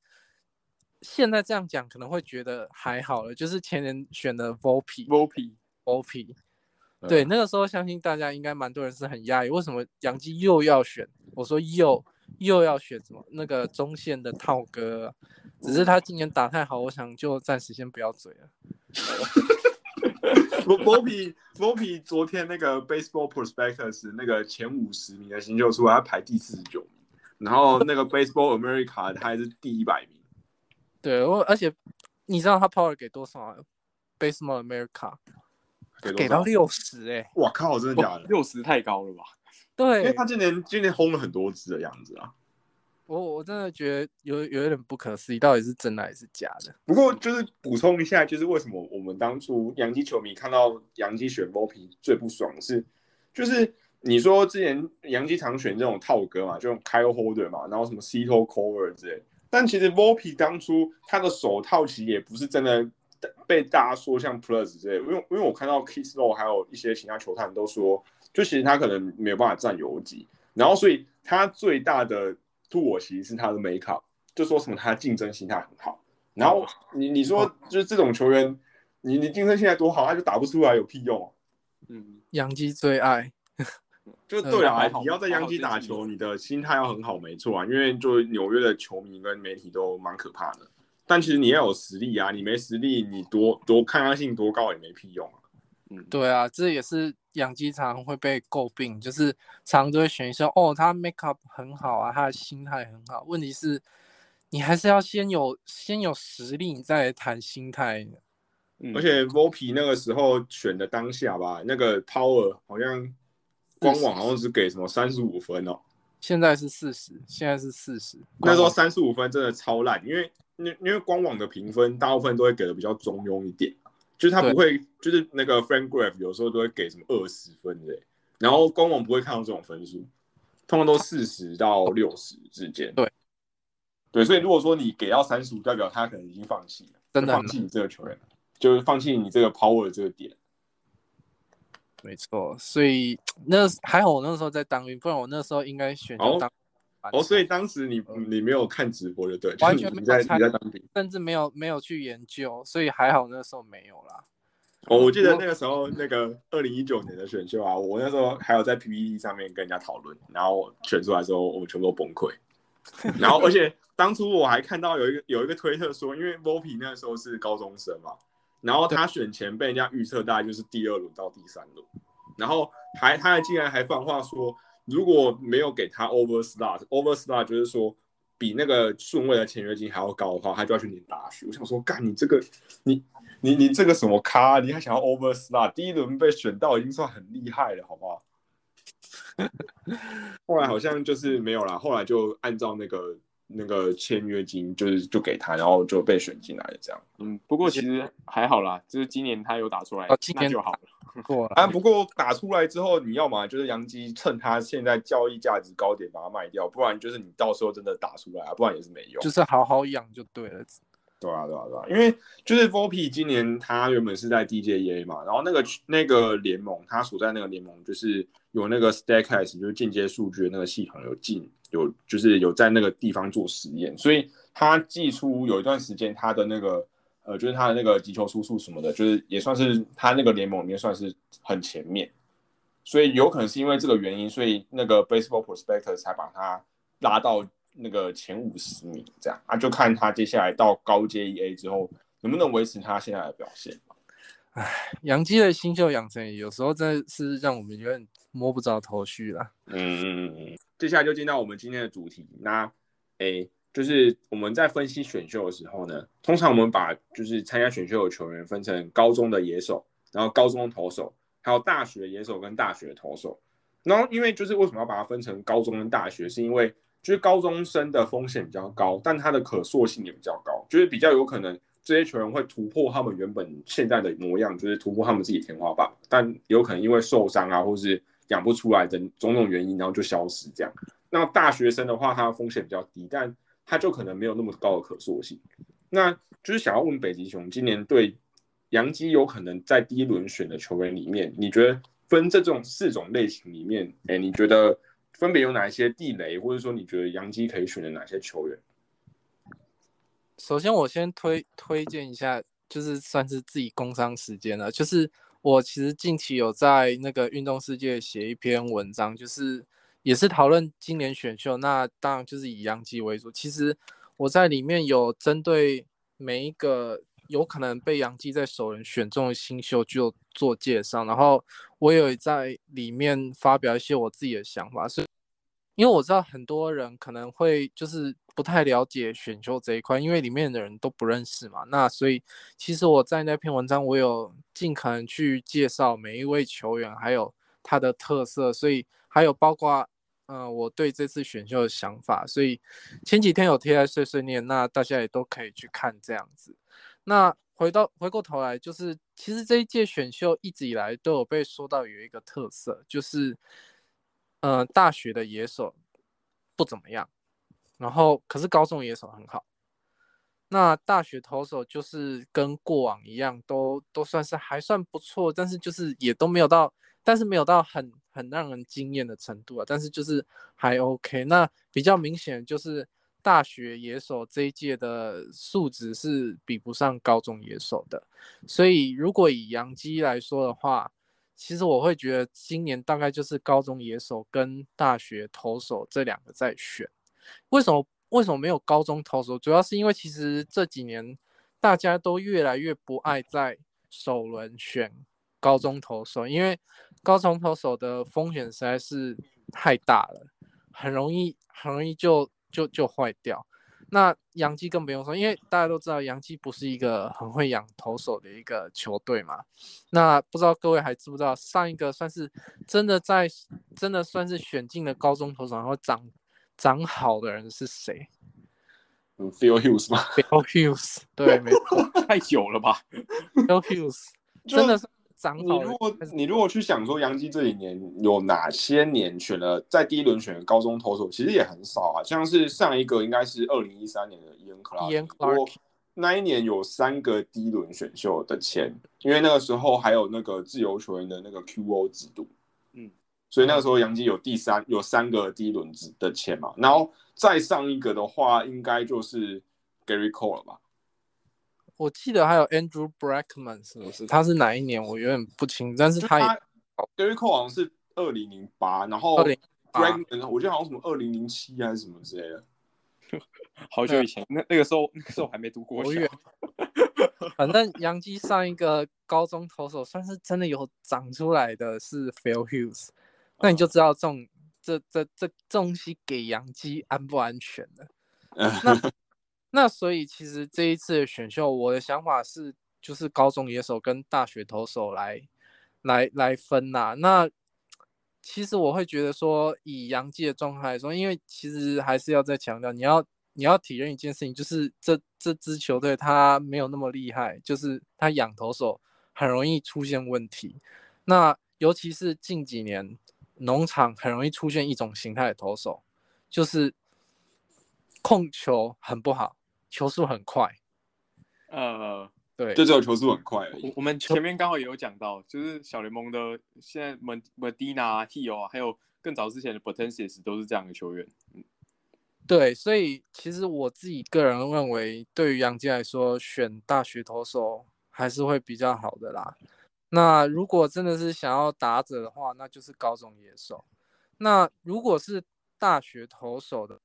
现在这样讲可能会觉得还好了，就是前年选的 Volpe，对，那个时候相信大家应该蛮多人是很压抑，为什么杨基又要选？我说又又要选什么？那个中线的套哥，只是他今年打太好，我想就暂时先不要嘴了。Volpe 昨天那个 Baseball Prospectus 那个前五十名的新秀出来，他排第四十九名，然后那个 Baseball America 他还是第一百名。对，我而且你知道他 Power 给多少啊？Baseball America 给到六十哎！哇靠，真的假的？六十太高了吧？对，因为他今年今年轰了很多支的样子啊。我我真的觉得有有一点不可思议，到底是真的还是假的？不过就是补充一下，就是为什么我们当初洋基球迷看到洋基选 Volpe 最不爽是，就是你说之前洋基常选这种套歌嘛，就用 Kyle Holder 嘛，然后什么 Cito Cover 之类。但其实 Volpe 当初他的手套其实也不是真的被大家说像 Plus 之类，因为因为我看到 Kiss Low 还有一些其他球探都说，就其实他可能没有办法占游击，然后所以他最大的。吐我其实是他的 make up，就说什么他竞争心态很好，然后你你说就是这种球员，你你竞争心态多好，他就打不出来有屁用啊？嗯，杨基最爱，就对啊，你要在央基打球，你的心态要很好，没错啊，因为就纽约的球迷跟媒体都蛮可怕的，但其实你要有实力啊，你没实力，你多多抗压性多高也没屁用啊。嗯，对啊，这也是。养鸡常会被诟病，就是常都会选一些哦，他 make up 很好啊，他的心态很好。问题是，你还是要先有先有实力，你再谈心态。而且 Volpe 那个时候选的当下吧，那个 Power 好像官网好像是给什么三十五分哦，现在是四十，现在是四十。那时候三十五分真的超烂，因为因因为官网的评分大部分都会给的比较中庸一点。就是他不会，就是那个 Frank Graph 有时候都会给什么二十分的，然后官网不会看到这种分数，通常都四十到六十之间。对，对，所以如果说你给到三十五，代表他可能已经放弃了，真的放弃你这个球员，就是放弃你这个 power 这个点。没错，所以那还好我那时候在当兵，不然我那时候应该选当。哦，所以当时你你没有看直播就对，完全没在你在当兵，甚至没有没有去研究，所以还好那时候没有啦。哦，我记得那个时候那个二零一九年的选秀啊，我那时候还有在 PPT 上面跟人家讨论，然后选出来之后我们全部都崩溃。然后而且当初我还看到有一个有一个推特说，因为 Volpe 那时候是高中生嘛，然后他选前被人家预测大概就是第二轮到第三轮，然后还他还竟然还放话说。如果没有给他 over slot，over slot 就是说比那个顺位的签约金还要高的话，他就要去念大学。我想说，干你这个，你你你这个什么咖？你还想要 over slot？第一轮被选到已经算很厉害了，好不好？后来好像就是没有了，后来就按照那个那个签约金，就是就给他，然后就被选进来了，这样。嗯，不过其实还好啦，就是今年他有打出来，那就好了。过 啊，不过打出来之后，你要么就是杨基趁他现在交易价值高点把它卖掉，不然就是你到时候真的打出来啊，不然也是没用。就是好好养就对了。对啊，对啊，对啊，因为就是 Volpe 今年他原本是在 DJA 嘛，然后那个那个联盟，他所在那个联盟就是有那个 Stacks，就是进阶数据的那个系统有进有就是有在那个地方做实验，所以他寄出有一段时间他的那个。呃，就是他的那个击球出速什么的，就是也算是他那个联盟里面算是很前面，所以有可能是因为这个原因，所以那个 Baseball Prospectus 才把他拉到那个前五十名这样啊，就看他接下来到高阶 EA 之后能不能维持他现在的表现。唉，杨基的新秀养成有时候真的是让我们有点摸不着头绪了。嗯嗯嗯嗯，接下来就进到我们今天的主题，那 A。就是我们在分析选秀的时候呢，通常我们把就是参加选秀的球员分成高中的野手，然后高中投手，还有大学的野手跟大学的投手。然后因为就是为什么要把它分成高中跟大学，是因为就是高中生的风险比较高，但它的可塑性也比较高，就是比较有可能这些球员会突破他们原本现在的模样，就是突破他们自己天花板，但有可能因为受伤啊，或是养不出来的种种原因，然后就消失这样。那大学生的话，他的风险比较低，但他就可能没有那么高的可塑性，那就是想要问北极熊，今年对杨基有可能在第一轮选的球员里面，你觉得分这种四种类型里面，哎，你觉得分别有哪一些地雷，或者说你觉得杨基可以选的哪些球员？首先，我先推推荐一下，就是算是自己工商时间了。就是我其实近期有在那个运动世界写一篇文章，就是也是讨论今年选秀。那当然就是以杨基为主。其实我在里面有针对每一个有可能被杨基在首轮选中的新秀就做介绍，然后我有在里面发表一些我自己的想法，是因为我知道很多人可能会就是。不太了解选秀这一块，因为里面的人都不认识嘛。那所以其实我在那篇文章，我有尽可能去介绍每一位球员，还有他的特色，所以还有包括嗯我对这次选秀的想法。所以前几天有贴在碎碎念，那大家也都可以去看这样子。那回到回过头来，就是其实这一届选秀一直以来都有被说到有一个特色，就是嗯大学的野手不怎么样。然后，可是高中野手很好，那大学投手就是跟过往一样，都都算是还算不错，但是就是也都没有到，但是没有到很很让人惊艳的程度啊。但是就是还 OK。那比较明显就是大学野手这一届的素质是比不上高中野手的，所以如果以杨基来说的话，其实我会觉得今年大概就是高中野手跟大学投手这两个在选。为什么为什么没有高中投手？主要是因为其实这几年大家都越来越不爱在首轮选高中投手，因为高中投手的风险实在是太大了，很容易很容易就就就坏掉。那杨基更不用说，因为大家都知道杨基不是一个很会养投手的一个球队嘛。那不知道各位还知不知道，上一个算是真的在真的算是选进了高中投手，然后长。长好的人是谁？嗯，Phil Hughes 吗？Phil Hughes，对，没错，太久了吧？Phil Hughes 真的是长好。你如果你如果去想说，杨基这几年有哪些年选了在第一轮选的高中投手，其实也很少啊。像是上一个应该是二零一三年的 Ian Clark，那一年有三个第一轮选秀的签，因为那个时候还有那个自由球员的那个 QO 制度。嗯所以那个时候杨基有第三有三个第一轮子的签嘛，然后再上一个的话，应该就是 Gary Cole 了吧？我记得还有 Andrew Brackman 是不是？他是哪一年？我有点不清，但是他也 Gary Cole 好像是二零零八，然后 Brackman 我记得好像什么二零零七还是什么之类的，好久以前，那那个时候那个时候还没读过。反正杨基上一个高中投手算是真的有长出来的是 Phil Hughes。那你就知道这种这这这东西给杨基安不安全了。那那所以其实这一次的选秀，我的想法是就是高中野手跟大学投手来来来分呐。那其实我会觉得说，以杨基的状态来说，因为其实还是要再强调，你要你要体认一件事情，就是这这支球队他没有那么厉害，就是他养投手很容易出现问题。那尤其是近几年。农场很容易出现一种形态的投手，就是控球很不好，球速很快。呃，对，就只有球速很快而已。我们前面刚好也有讲到，就是小联盟的现在 Medina、Hio 还有更早之前的 Potencious 都是这样的球员。嗯，对，所以其实我自己个人认为，对于杨基来说，选大学投手还是会比较好的啦。那如果真的是想要打者的话，那就是高中野手。那如果是大学投手的，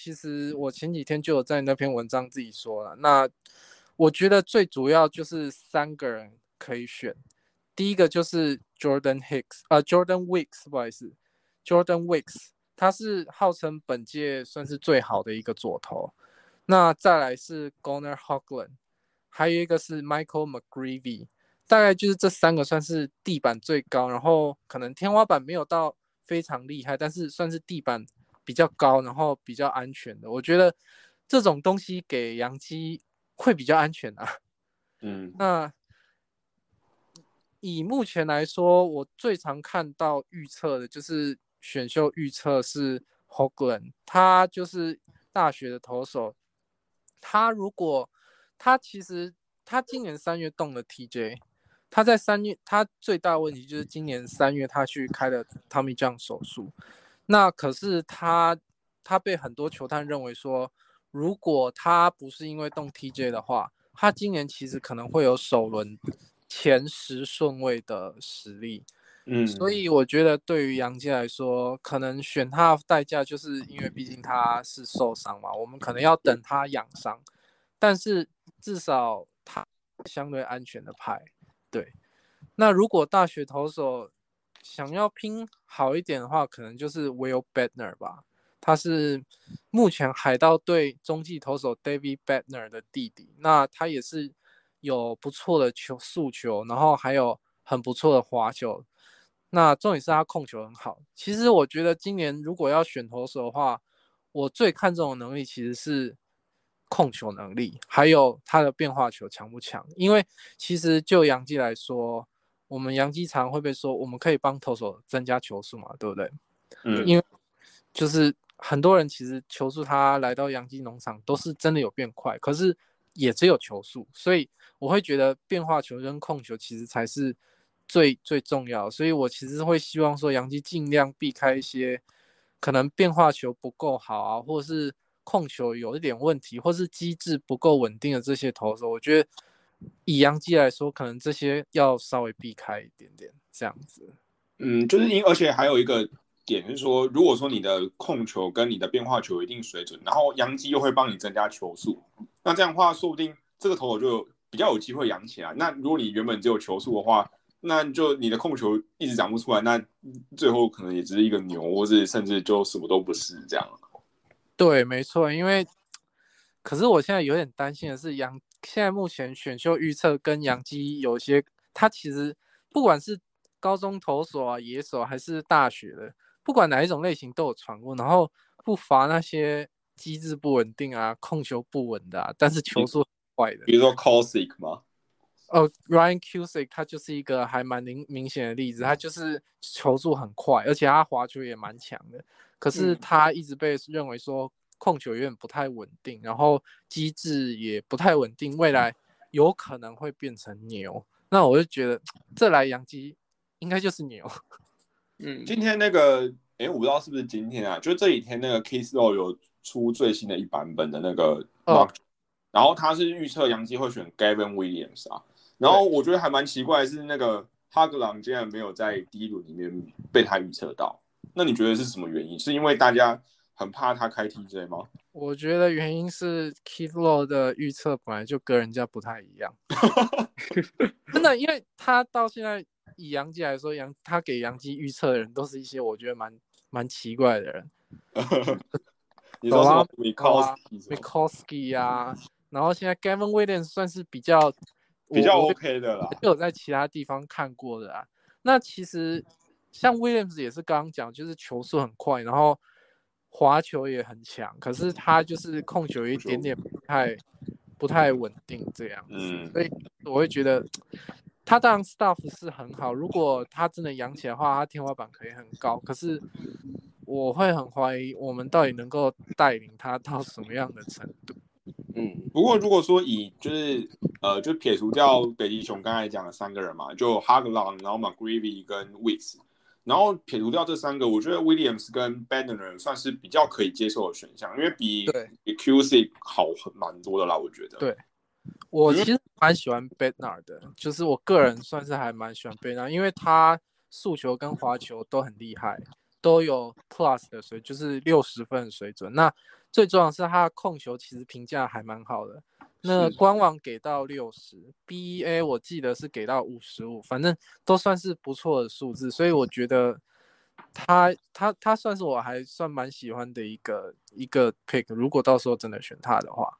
其实我前几天就有在那篇文章自己说了。那我觉得最主要就是三个人可以选，第一个就是 Jordan Hicks，呃，Jordan Weeks，不好意思，Jordan Weeks，他是号称本届算是最好的一个左投。那再来是 Gonner Hoglund，还有一个是 Michael McGreevy。大概就是这三个算是地板最高，然后可能天花板没有到非常厉害，但是算是地板比较高，然后比较安全的。我觉得这种东西给杨基会比较安全啊。嗯，那以目前来说，我最常看到预测的就是选秀预测是 Hogan，他就是大学的投手，他如果他其实他今年三月动了 TJ。他在三月，他最大的问题就是今年三月他去开了 Tommy John 手术，那可是他他被很多球探认为说，如果他不是因为动 TJ 的话，他今年其实可能会有首轮前十顺位的实力。嗯，所以我觉得对于杨基来说，可能选他的代价就是因为毕竟他是受伤嘛，我们可能要等他养伤，但是至少他相对安全的派。对，那如果大学投手想要拼好一点的话，可能就是 Will Bedner 吧，他是目前海盗队中继投手 David Bedner 的弟弟，那他也是有不错的球速球，然后还有很不错的滑球。那重点是他控球很好。其实我觉得今年如果要选投手的话，我最看重的能力其实是控球能力，还有他的变化球强不强。因为其实就杨基来说，我们杨基常会被说我们可以帮投手增加球速嘛，对不对？嗯，因为就是很多人其实球速他来到杨基农场都是真的有变快，可是也只有球速，所以我会觉得变化球跟控球其实才是。最最重要，所以我其实会希望说，杨基尽量避开一些可能变化球不够好啊，或者是控球有一点问题，或是机制不够稳定的这些投手。我觉得以阳基来说，可能这些要稍微避开一点点这样子。嗯，就是因而且还有一个点是说，如果说你的控球跟你的变化球有一定水准，然后阳基又会帮你增加球速，那这样的话，说不定这个投手就比较有机会扬起来。那如果你原本只有球速的话，那就你的控球一直长不出来，那最后可能也只是一个牛，或者甚至就什么都不是这样。对，没错，因为可是我现在有点担心的是，杨现在目前选秀预测跟杨基有些，他其实不管是高中投手啊、野手还是大学的，不管哪一种类型都有传过，然后不乏那些机制不稳定啊、控球不稳的，但是球速快的，比如说 c o s i c 吗？哦，Ryan Cusick 他就是一个还蛮明明显的例子，他就是球速很快，而且他滑球也蛮强的。可是他一直被认为说控球有点不太稳定，然后机制也不太稳定，未来有可能会变成牛。那我就觉得这来洋基应该就是牛。嗯，今天那个，哎，我不知道是不是今天啊，就这几天那个 Law 有出最新的一版本的那个 Mark，然后他是预测洋基会选 Gavin Williams 啊。然后我觉得还蛮奇怪的是，那个哈格朗竟然没有在第一轮里面被他预测到。那你觉得是什么原因？是因为大家很怕他开 TJ 吗？我觉得原因是 Keith Law 的预测本来就跟人家不太一样。真的，因为他到现在以杨基来说，杨他给杨基预测的人都是一些我觉得蛮蛮奇怪的人。你说什么 Mikowski 啊，然后现在 Gavin Williams 算是比较。比较 OK 的啦，有在其他地方看过的啊。那其实像 Williams 也是刚刚讲，就是球速很快，然后滑球也很强，可是他就是控球有一点点不太不太稳定这样子。所以我会觉得他当然 staff 是很好，如果他真的养起来的话，他天花板可以很高。可是我会很怀疑我们到底能够带领他到什么样的程度。嗯，不过如果说以就是呃，就撇除掉北极熊刚才讲的三个人嘛，就哈格朗，然后 McGreevy 跟 Wicks，然后撇除掉这三个，我觉得 Williams 跟 Bednar 算是比较可以接受的选项，因为比比 QC 好很蛮多的啦，我觉得。对，我其实蛮喜欢 Bednar 的，就是我个人算是还蛮喜欢 Bednar，因为他速球跟滑球都很厉害，都有 Plus 的水，就是六十分的水准。那最重要的是他控球其实评价还蛮好的，那官网给到六十，BA 我记得是给到五十五，反正都算是不错的数字，所以我觉得他他他算是我还算蛮喜欢的一个一个 pick，如果到时候真的选他的话。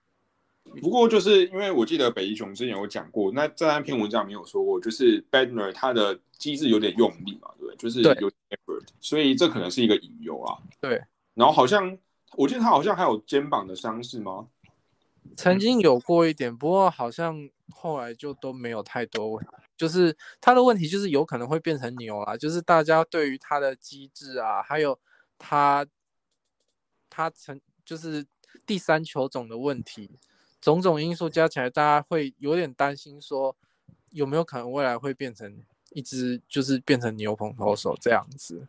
不过就是因为我记得北极熊之前有讲过，那在那篇文章没有说过，就是 Badner 他的机制有点用力嘛，对不对？就是有 effort，所以这可能是一个隐忧啊。对，然后好像。我记得他好像还有肩膀的伤势吗？曾经有过一点，不过好像后来就都没有太多。就是他的问题，就是有可能会变成牛啦。就是大家对于他的机制啊，还有他他成就是第三球种的问题，种种因素加起来，大家会有点担心说，有没有可能未来会变成一只就是变成牛棚投手这样子？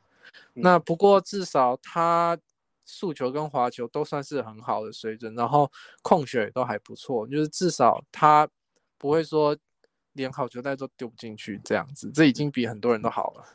那不过至少他速球跟滑球都算是很好的水准，然后控球也都还不错，就是至少他不会说连好球带都丢不进去这样子，这已经比很多人都好了。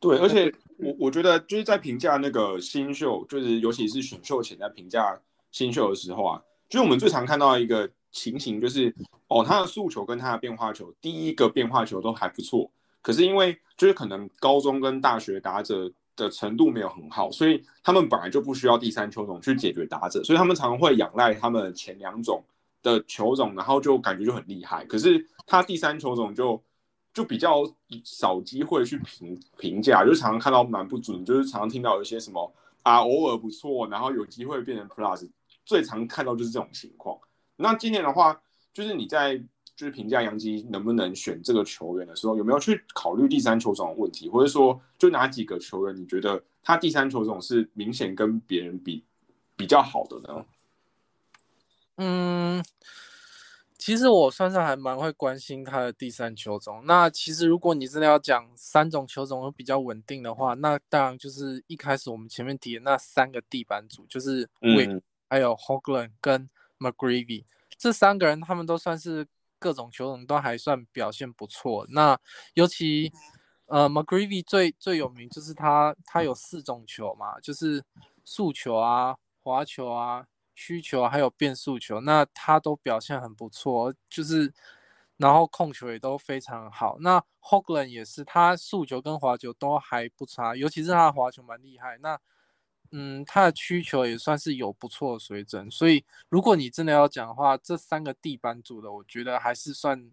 对，而且我我觉得就是在评价那个新秀，就是尤其是选秀前在评价新秀的时候啊，就是我们最常看到一个情形，就是哦，他的速球跟他的变化球，第一个变化球都还不错，可是因为就是可能高中跟大学打者的程度没有很好，所以他们本来就不需要第三球种去解决打者，所以他们常常会仰赖他们前两种的球种，然后就感觉就很厉害，可是他第三球种就。就比较少机会去评评价，就常常看到蛮不准，就是常常听到有一些什么啊，偶尔不错，然后有机会变成 plus，最常看到就是这种情况。那今年的话，就是你在就是评价杨基能不能选这个球员的时候，有没有去考虑第三球种的问题，或者说就哪几个球员你觉得他第三球种是明显跟别人比比较好的呢？嗯。其实我算是还蛮会关心他的第三球种。那其实如果你真的要讲三种球种比较稳定的话，那当然就是一开始我们前面提的那三个地板组，就是 Wick、还有 Hogland 跟 McGreevy 这三个人，他们都算是各种球种都还算表现不错。那尤其呃 McGreevy 最最有名就是他他有四种球嘛，就是速球啊、滑球啊。曲球还有变速球，那他都表现很不错，就是，然后控球也都非常好。那 Hogland 也是，他速球跟滑球都还不差，尤其是他的滑球蛮厉害。那，嗯，他的需求也算是有不错的水准。所以，如果你真的要讲的话，这三个地板组的，我觉得还是算，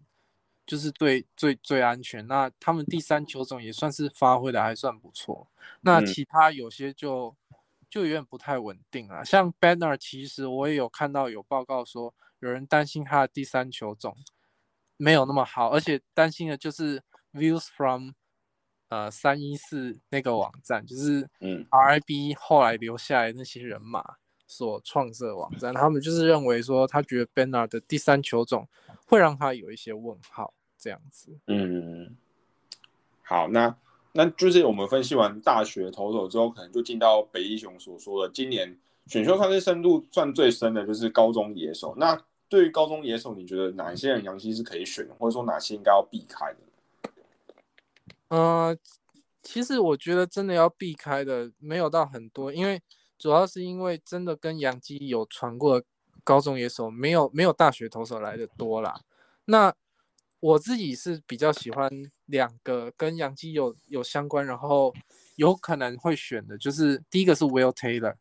就是最最最安全。那他们第三球种也算是发挥的还算不错。那其他有些就。就有点不太稳定了。像 Banner，其实我也有看到有报告说，有人担心他的第三球种没有那么好，而且担心的就是 Views from 呃三一四那个网站，就是嗯 RIB 后来留下来那些人马所创设网站，他们就是认为说，他觉得 Banner 的第三球种会让他有一些问号这样子。嗯，好，那。那就是我们分析完大学投手之后，可能就进到北一雄所说的，今年选秀算是深度算最深的，就是高中野手。那对于高中野手，你觉得哪一些人杨希是可以选，或者说哪些应该要避开的？呃，其实我觉得真的要避开的没有到很多，因为主要是因为真的跟杨基有传过高中野手，没有没有大学投手来的多啦。那我自己是比较喜欢两个跟杨基有有相关，然后有可能会选的，就是第一个是 Will Taylor，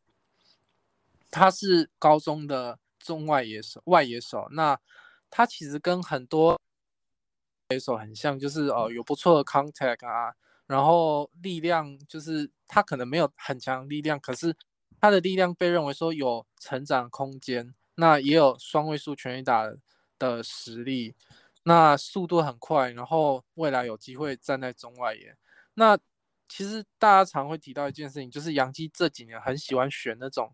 他是高中的中外野手，外野手。那他其实跟很多野手很像，就是哦有不错的 contact 啊，然后力量就是他可能没有很强力量，可是他的力量被认为说有成长空间，那也有双位数全垒打的实力。那速度很快，然后未来有机会站在中外野。那其实大家常会提到一件事情，就是杨基这几年很喜欢选那种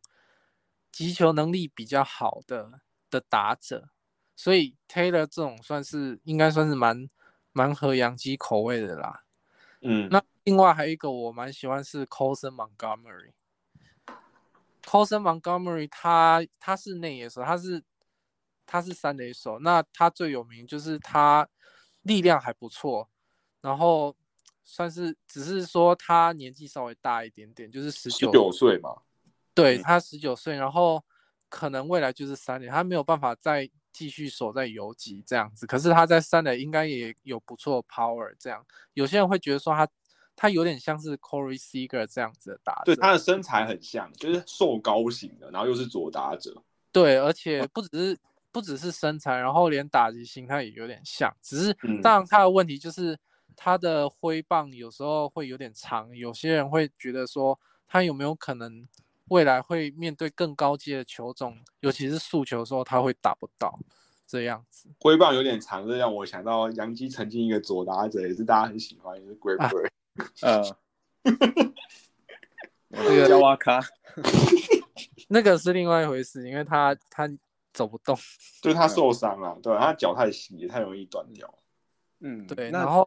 击球能力比较好的的打者，所以 Taylor 这种算是应该算是蛮蛮合杨基口味的啦。嗯，那另外还有一个我蛮喜欢是 Colson Montgomery。Colson Montgomery 他他是内野手，他是。他是三垒手，那他最有名就是他力量还不错，然后算是只是说他年纪稍微大一点点，就是十九岁嘛。对他十九岁，然后可能未来就是三垒，他没有办法再继续守在游击这样子。可是他在三垒应该也有不错 power，这样有些人会觉得说他他有点像是 Corey Seager 这样子的打者，对他的身材很像，就是瘦高型的，然后又是左打者。对，而且不只是。不只是身材，然后连打击形态也有点像，只是当然他的问题就是他的挥棒有时候会有点长，有些人会觉得说他有没有可能未来会面对更高阶的球种，尤其是速球的时候他会打不到这样子。挥棒有点长，这让我想到杨基曾经一个左打者也是大家很喜欢，也是 Great Bird，嗯，这个叫瓦卡，那个是另外一回事，因为他他。走不动，就是他受伤了，对他脚太细，太容易断掉。嗯，对，然后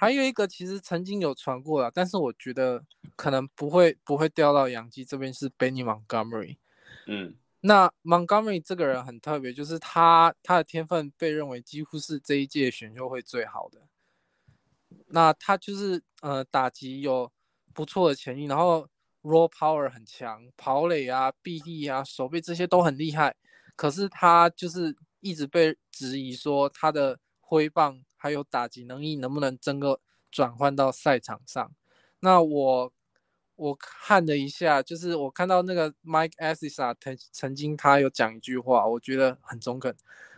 还有一个其实曾经有传过了，但是我觉得可能不会不会掉到洋基这边是 Benny Montgomery。嗯那 Montgomery 这个人很特别，就是他他的天分被认为几乎是这一届选秀会最好的。那他就是呃打击有不错的潜力，然后 raw power 很强，跑垒啊、臂力啊、手背这些都很厉害。可是他就是一直被质疑说他的挥棒还有打击能力能不能整个转换到赛场上。那我我看了一下，就是我看到那个 Mike Assisa 曾曾经他有讲一句话，我觉得很中肯。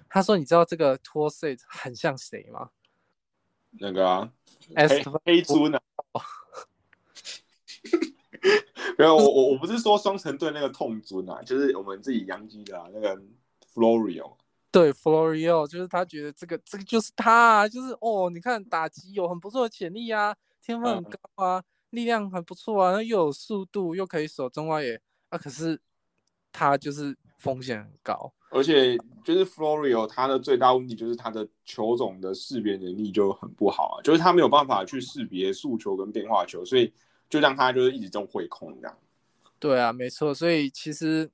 他说：“你知道这个 t o r s e t 很像谁吗那个啊，？S 黑黑猪呢？没有，我我我不是说双城队那个痛尊啊，就是我们自己洋基的、啊、那个 Florio。对 Florio，就是他觉得这个这个就是他、啊，就是哦，你看打击有很不错的潜力啊，天分很嗯高啊，力量很不错啊，那又有速度，又可以守中外野啊，可是他就是风险很高。而且就是 Florio，他的最大问题就是他的球种的识别能力就很不好啊，就是他没有办法去识别速球跟变化球，所以就让他就是一直这种挥空这样。对啊，没错，所以其实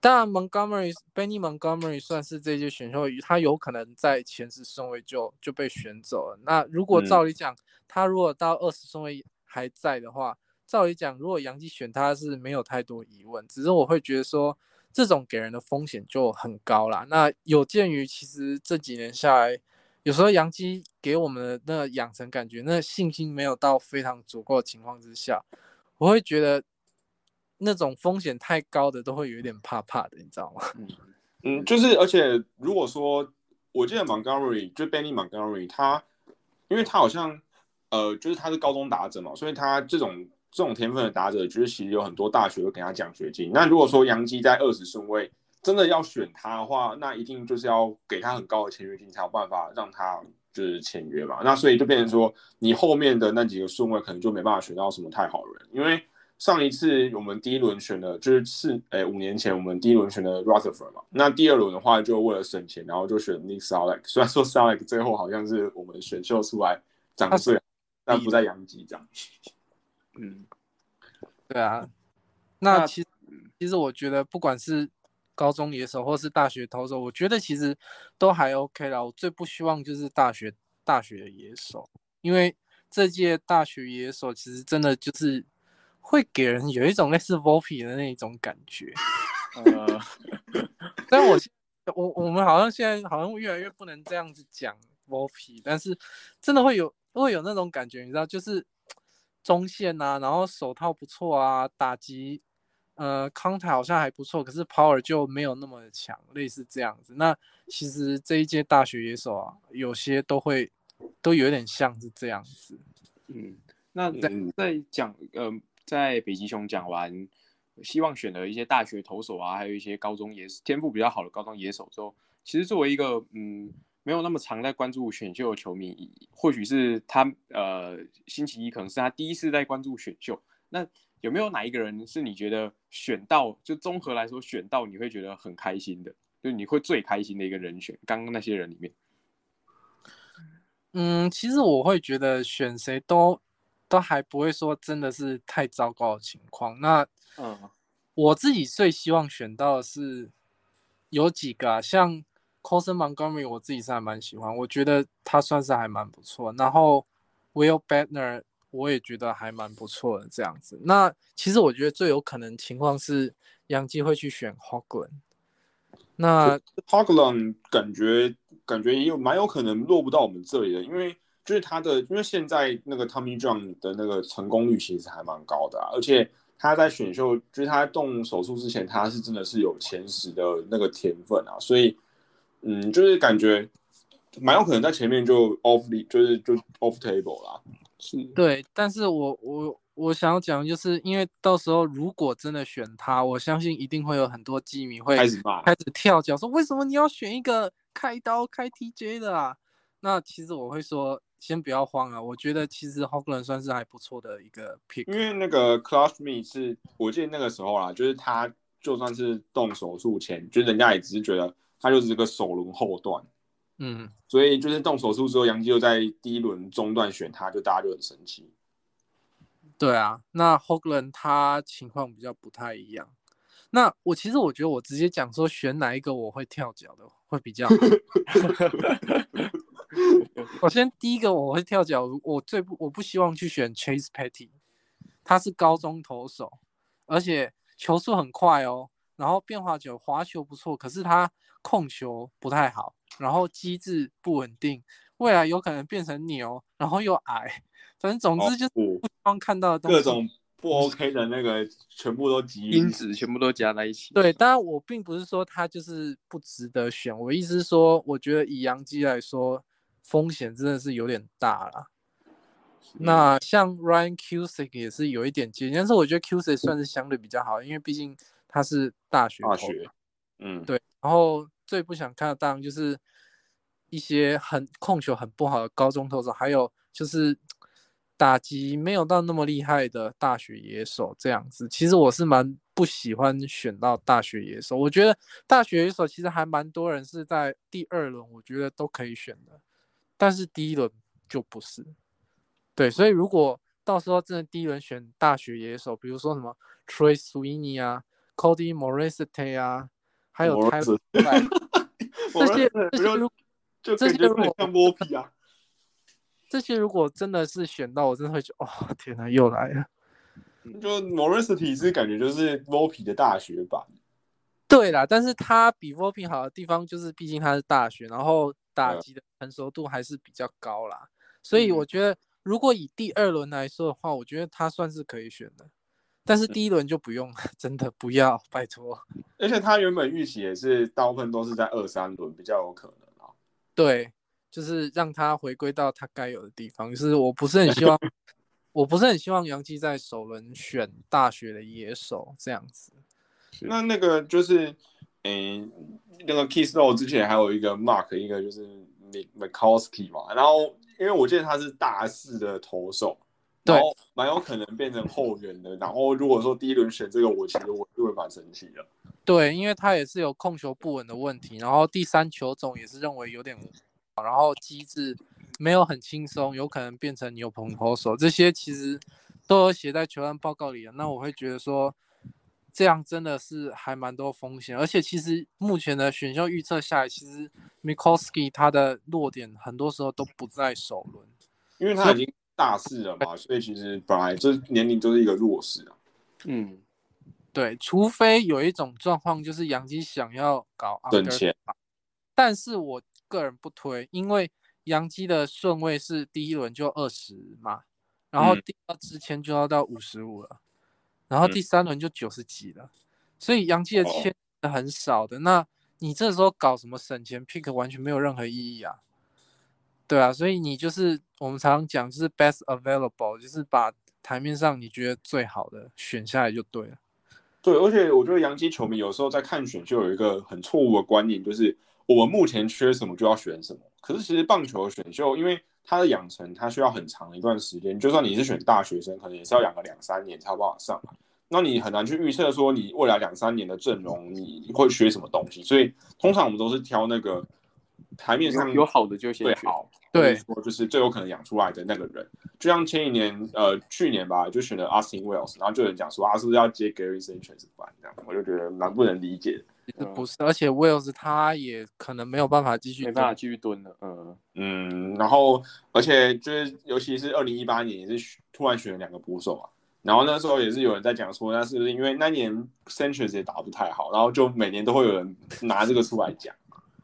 当然 Montgomery Benny Montgomery 算是这届选秀，他有可能在前十顺位就就被选走了。那如果嗯照理讲，他如果到二十顺位还在的话，照理讲，如果杨基选他是没有太多疑问，只是我会觉得说这种给人的风险就很高啦。那有鉴于其实这几年下来，有时候杨基给我们的那个养成感觉，那信心没有到非常足够的情况之下，我会觉得那种风险太高的都会有一点怕怕的，你知道吗？嗯，就是而且如果说，我记得 Montgomery 就 Benny Montgomery，他因为他好像呃，就是他是高中打者嘛，所以他这种这种天分的打者，就是其实有很多大学会给他奖学金。那如果说杨基在二十顺位真的要选他的话，那一定就是要给他很高的签约金，才有办法让他就是签约嘛。那所以就变成说，你后面的那几个顺位可能就没办法选到什么太好的人，因为。上一次我们第一轮选的，就是四诶五年前我们第一轮选的 Rutherford 嘛，那第二轮的话就为了省钱，然后就选 Nick Salek。虽然说 Salek 最后好像是我们选秀出来长得最好，但不在洋基这样。嗯，对啊，那那其其实我觉得不管是高中野手或是大学投手，我觉得其实都还 OK 啦。我最不希望就是大学大学的野手，因为这届大学野手其实真的就是会给人有一种类似 Volpe 的那种感觉。呃，但我现我我们好像现在好像越来越不能这样子讲 Volpe，但是真的会有会有那种感觉，你知道，就是中线啊，然后手套不错啊，打击呃康台好像还不错，可是 power 就没有那么强，类似这样子。那其实这一届大学野手啊，有些都会都有点像是这样子。嗯，那在嗯在讲呃，在北极熊讲完，希望选了一些大学投手啊，还有一些高中野天赋比较好的高中野手之后，其实作为一个嗯没有那么常在关注选秀的球迷，或许是他呃星期一可能是他第一次在关注选秀，那有没有哪一个人是你觉得选到就综合来说选到你会觉得很开心的，就你会最开心的一个人选？刚刚那些人里面，嗯，其实我会觉得选谁都都还不会说真的是太糟糕的情况。那嗯我自己最希望选到的是有几个啊，像 Colson Montgomery，我自己是还蛮喜欢，我觉得他算是还蛮不错。然后 Will Bettner，我也觉得还蛮不错的这样子。那其实我觉得最有可能情况是杨基会去选 Hogland。那 Hogland 感觉感觉也有蛮有可能落不到我们这里的，因为就是他的，因为现在那个 Tommy John 的那个成功率其实还蛮高的、啊，而且他在选秀，就是他在动手术之前，他是真的是有前十的那个天分啊，所以嗯，就是感觉蛮有可能在前面就 off 里，就是就 off table 啦。是对，但是我我我想要讲，就是因为到时候如果真的选他，我相信一定会有很多基迷会开始骂，开始跳脚，说为什么你要选一个开刀开 TJ 的啊？那其实我会说，先不要慌啊，我觉得其实 Hogland 算是还不错的一个 pick。因为那个 Clutch Me 是我记得那个时候啦，就是他就算是动手术前，就人家也只是觉得他就是个首轮后段。嗯，所以就是动手术之后，杨基又在第一轮中段选他，就大家就很生气。对啊，那 Hogland 他情况比较不太一样。那我其实我觉得我直接讲说选哪一个我会跳脚的会比较好。我先第一个我会跳脚，我最不我不希望去选 Chase Petty，他是高中投手，而且球速很快哦，然后变化球滑球不错，可是他控球不太好，然后机制不稳定，未来有可能变成牛，然后又矮，反正总之就是不希望看到的东西。各种不 OK 的那个全部都集因子全部都加在一起。对，当然我并不是说他就是不值得选，我意思是说，我觉得以杨基来说，风险真的是有点大了。那像 Ryan Cusick 也是有一点接近，但是我觉得 Cusick 算是相对比较好，因为毕竟他是大学学，嗯，对，然后最不想看的当然就是一些很控球很不好的高中投手，还有就是打击没有到那么厉害的大学野手这样子。其实我是蛮不喜欢选到大学野手，我觉得大学野手其实还蛮多人是在第二轮，我觉得都可以选的，但是第一轮就不是。对，所以如果到时候真的第一轮选大学野手，比如说什么 Sweeney 啊、Cody Morissette 啊，还有这些这些这些如果像摸皮啊，这些如果真的是选到，我真的会觉得，哦，天哪，又来了。就 Morissette 是感觉就是摸皮的大学版。对啦，但是他比 v o p i n 好的地方就是，毕竟他是大学，然后打击的成熟度还是比较高啦，所以我觉得。如果以第二轮来说的话，我觉得他算是可以选的，但是第一轮就不用了，真的不要，拜托。而且他原本预期也是大部分都是在二三轮比较有可能啊。对，就是让他回归到他该有的地方。就是我不是很希望，我不是很希望杨基在首轮选大学的野手这样子。那那个就是，诶，那个 Kiss Row 之前还有一个 Mark，一个就是 Mikowski 嘛，然后。因为我记得他是大四的投手，然后蛮有可能变成后援的。然后如果说第一轮选这个，我其实我就会蛮生气的。对，因为他也是有控球不稳的问题，然后第三球种也是认为有点，然后机制没有很轻松，有可能变成牛棚投手。这些其实都有写在球案报告里的。那我会觉得说，这样真的是还蛮多风险。而且其实目前的选秀预测下来，其实。Mikowski 他的弱点很多时候都不在首轮，因为他已经大四了嘛，所以其实本来这年龄就是一个弱势啊。嗯，对，除非有一种状况就是杨基想要搞等钱，但是我个人不推，因为杨基的顺位是第一轮就二十嘛，然后第二支签就要到五十五了，然后第三轮就九十几了，所以杨基的签很少的那。你这时候搞什么省钱 pick 完全没有任何意义啊，对啊，所以你就是我们常常讲，就是 best available，就是把台面上你觉得最好的选下来就对了。对，而且我觉得洋基球迷有时候在看选秀有一个很错误的观念，就是我们目前缺什么就要选什么。可是其实棒球选秀，因为它的养成它需要很长的一段时间，就算你是选大学生，可能也是要养个两三年才有办法上来。那你很难去预测说你未来两三年的阵容你会学什么东西，所以通常我们都是挑那个台面上有好的就先好，对，说就是最有可能养出来的那个人。就像前一年，呃，去年吧，就选了 Austin Wells，然后就有人讲说啊，是不是要接 Gary Sanchez 这样，我就觉得蛮不能理解。不是，而且 Wells 他也可能没有办法继续，没办法继续蹲了。嗯嗯，然后而且就是尤其是二零一八年也是突然选了两个捕手啊。然后那时候也是有人在讲说，那是不是因为那年 Centuries 也打不太好，然后就每年都会有人拿这个出来讲。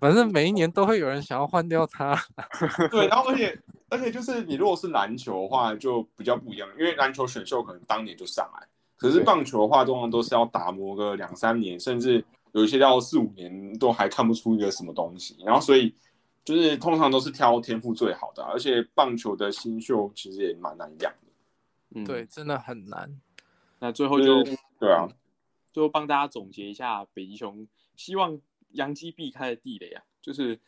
反正每一年都会有人想要换掉他。对，然后而且而且就是你如果是篮球的话，就比较不一样，因为篮球选秀可能当年就上来，可是棒球的话，通常都是要打磨个两三年，甚至有一些要四五年都还看不出一个什么东西。然后所以就是通常都是挑天赋最好的，而且棒球的新秀其实也蛮难养的。嗯。对，真的很难。那最后就对啊，最后帮大家总结一下，北极熊希望杨基避开的地雷啊，就是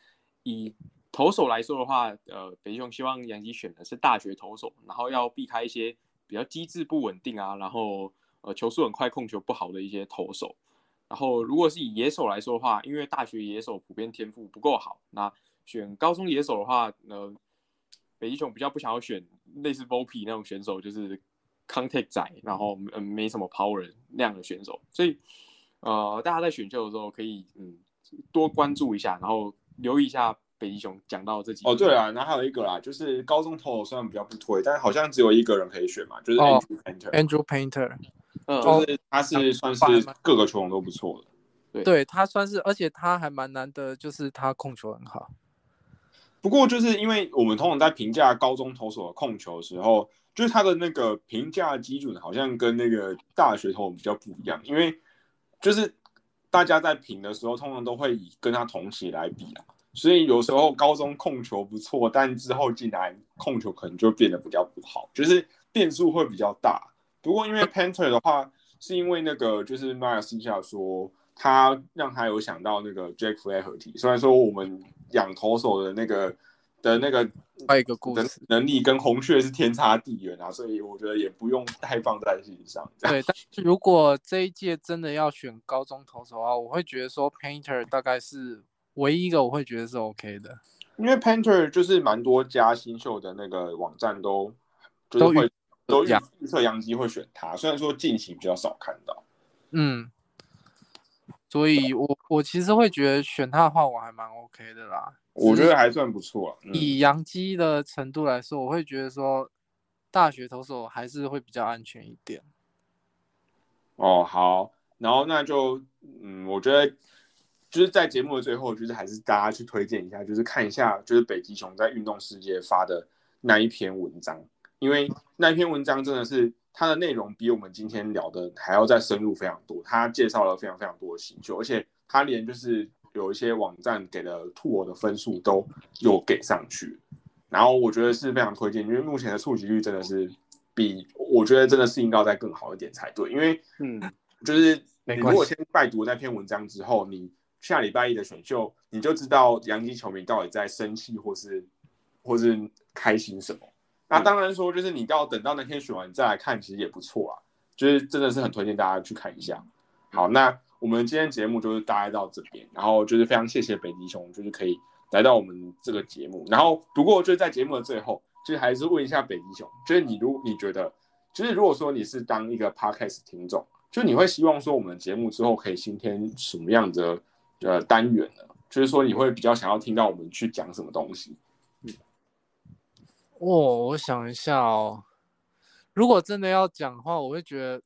以投手来说的话，呃，北极熊希望杨基选的是大学投手，然后要避开一些比较机制不稳定啊，然后呃球速很快、控球不好的一些投手。然后如果是以野手来说的话，因为大学野手普遍天赋不够好，那选高中野手的话，呃，北极熊比较不想要选类似 Volpe 那种选手，就是 contact 仔，然后嗯没什么 power 那样的选手，所以呃，大家在选秀的时候可以嗯多关注一下，然后留意一下北极熊讲到这几哦，对啊，然后还有一个啦，就是高中投手虽然比较不推，但是好像只有一个人可以选嘛，就是哦 Andrew Painter，、Andrew Painter，嗯就是他是算是各个球种都不错的。对他算是，而且他还蛮难得，就是他控球很好。不过就是因为我们通常在评价高中投手的控球的时候，就是他的那个评价基准好像跟那个大学投手比较不一样，因为就是大家在评的时候，通常都会以跟他同期来比啊，所以有时候高中控球不错，但之后进来控球可能就变得比较不好，就是变数会比较大。不过因为 Panther 的话，是因为那个就是迈尔私下说，他让他有想到那个 Jack Flaherty，虽然说我们养投手的那个的那个还有一个故事能力跟红雀是天差地远啊，所以我觉得也不用太放在心上。对，但是如果这一届真的要选高中投手的话，我会觉得说 Painter 大概是唯一一个我会觉得是 OK 的。因为 Panther 就是蛮多家新秀的那个网站都就是会都预阳预测杨基会选他，虽然说近期比较少看到。嗯，所以我我其实会觉得选他的话，我还蛮 OK 的啦。我觉得还算不错啊。嗯、以杨基的程度来说，我会觉得说大学投手还是会比较安全一点。哦，好，然后那就嗯，我觉得就是在节目的最后，就是还是大家去推荐一下，就是看一下就是北极熊在运动世界发的那一篇文章，因为那篇文章真的是它的内容比我们今天聊的还要再深入非常多，它介绍了非常非常多的新秀，而且它连就是有一些网站给的兔我的分数都有给上去，然后我觉得是非常推荐，因为目前的触及率真的是比我觉得真的是应该再更好一点才对，因为嗯，就是你如果先拜读那篇文章之后，你下礼拜一的选秀，你就知道洋基球迷到底在生气或是或是开心什么。那当然说，就是你要等到那天选完再来看，其实也不错啊。就是真的是很推荐大家去看一下。好，那我们今天节目就是大概到这边，然后就是非常谢谢北极熊，就是可以来到我们这个节目。然后不过就是在节目的最后，就是还是问一下北极熊，就是你如你觉得，就是如果说你是当一个 podcast 听众，就你会希望说我们的节目之后可以新添什么样的呃单元呢？就是说你会比较想要听到我们去讲什么东西？哦，我想一下哦，如果真的要讲的话，我会觉得，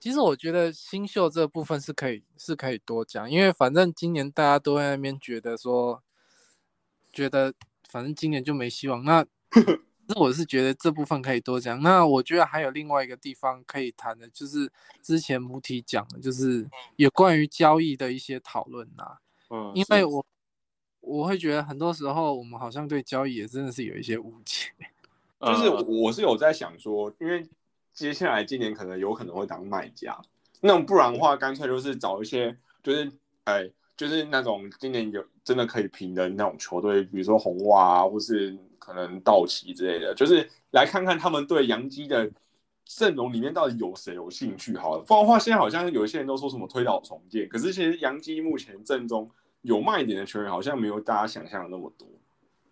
其实我觉得新秀这部分是可以是可以多讲，因为反正今年大家都在那边觉得说，觉得反正今年就没希望。那那我是觉得这部分可以多讲。那我觉得还有另外一个地方可以谈的，就是之前母体讲的，就是有关于交易的一些讨论呐。嗯，因为我我会觉得很多时候我们好像对交易也真的是有一些误解。就是呃我是有在想说，因为接下来今年可能有可能会当卖家，那不然的话，干脆就是找一些就是哎，就是那种今年有真的可以平的那种球队，比如说红袜啊，或是可能道奇之类的，就是来看看他们对洋基的阵容里面到底有谁有兴趣好了。不然的话，现在好像有一些人都说什么推倒重建，可是其实洋基目前阵中有卖点的球员好像没有大家想象的那么多。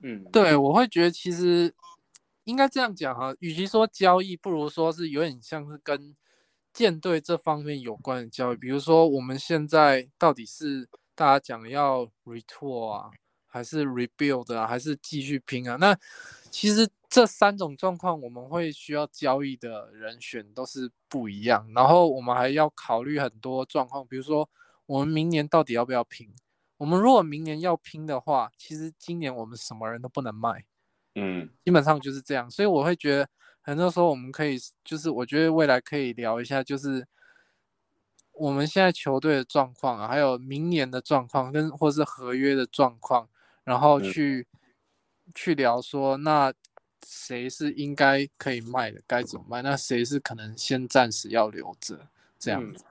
嗯，对，我会觉得其实应该这样讲哈，与其说交易，不如说是有点像是跟舰队这方面有关的交易。比如说我们现在到底是大家讲要 retour 啊，还是 rebuild 啊，还是继续拼啊？那其实这三种状况，我们会需要交易的人选都是不一样，然后我们还要考虑很多状况，比如说我们明年到底要不要拼？我们如果明年要拼的话，其实今年我们什么人都不能卖。嗯基本上就是这样，所以我会觉得很多时候我们可以，就是我觉得未来可以聊一下，就是我们现在球队的状况啊，还有明年的状况跟或是合约的状况，然后嗯去、去聊说那谁是应该可以卖的，该怎么卖，那谁是可能先暂时要留着这样嗯子。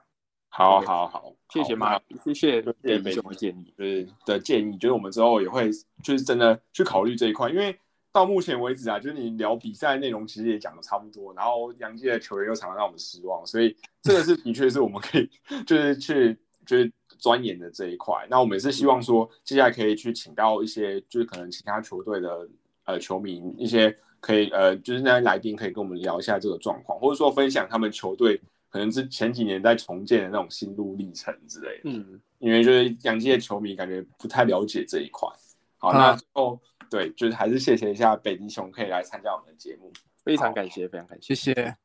好好好，谢谢好马，谢谢谢北极北熊的建议。就是的建议，就是我们之后也会就是真的去考虑这一块，因为到目前为止啊，就是你聊比赛内容其实也讲的差不多，然后杨基的球员又常常让我们失望，所以这个是的确是我们可以就是去就是钻研的这一块。那我们也是希望说，接下来可以去请到一些就是可能其他球队的呃球迷，一些可以呃就是那些来宾可以跟我们聊一下这个状况，或者说分享他们球队可能是前几年在重建的那种心路历程之类的。嗯，因为就是洋基的球迷感觉不太了解这一块。好，啊那最后对，就是还是谢谢一下北极熊可以来参加我们的节目。非常感谢，非常感谢。谢谢，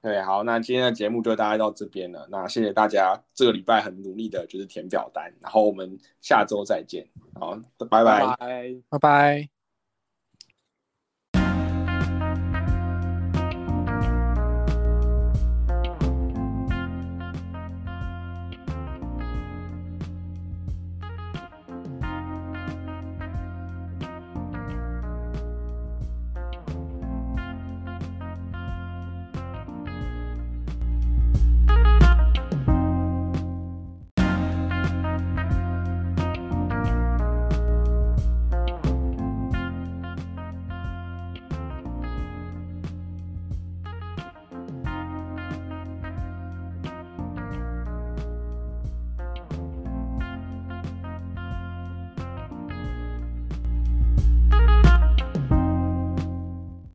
对，好，那今天的节目就大概到这边了。那谢谢大家这个礼拜很努力的，就是填表单，然后我们下周再见。好，拜拜拜。拜拜。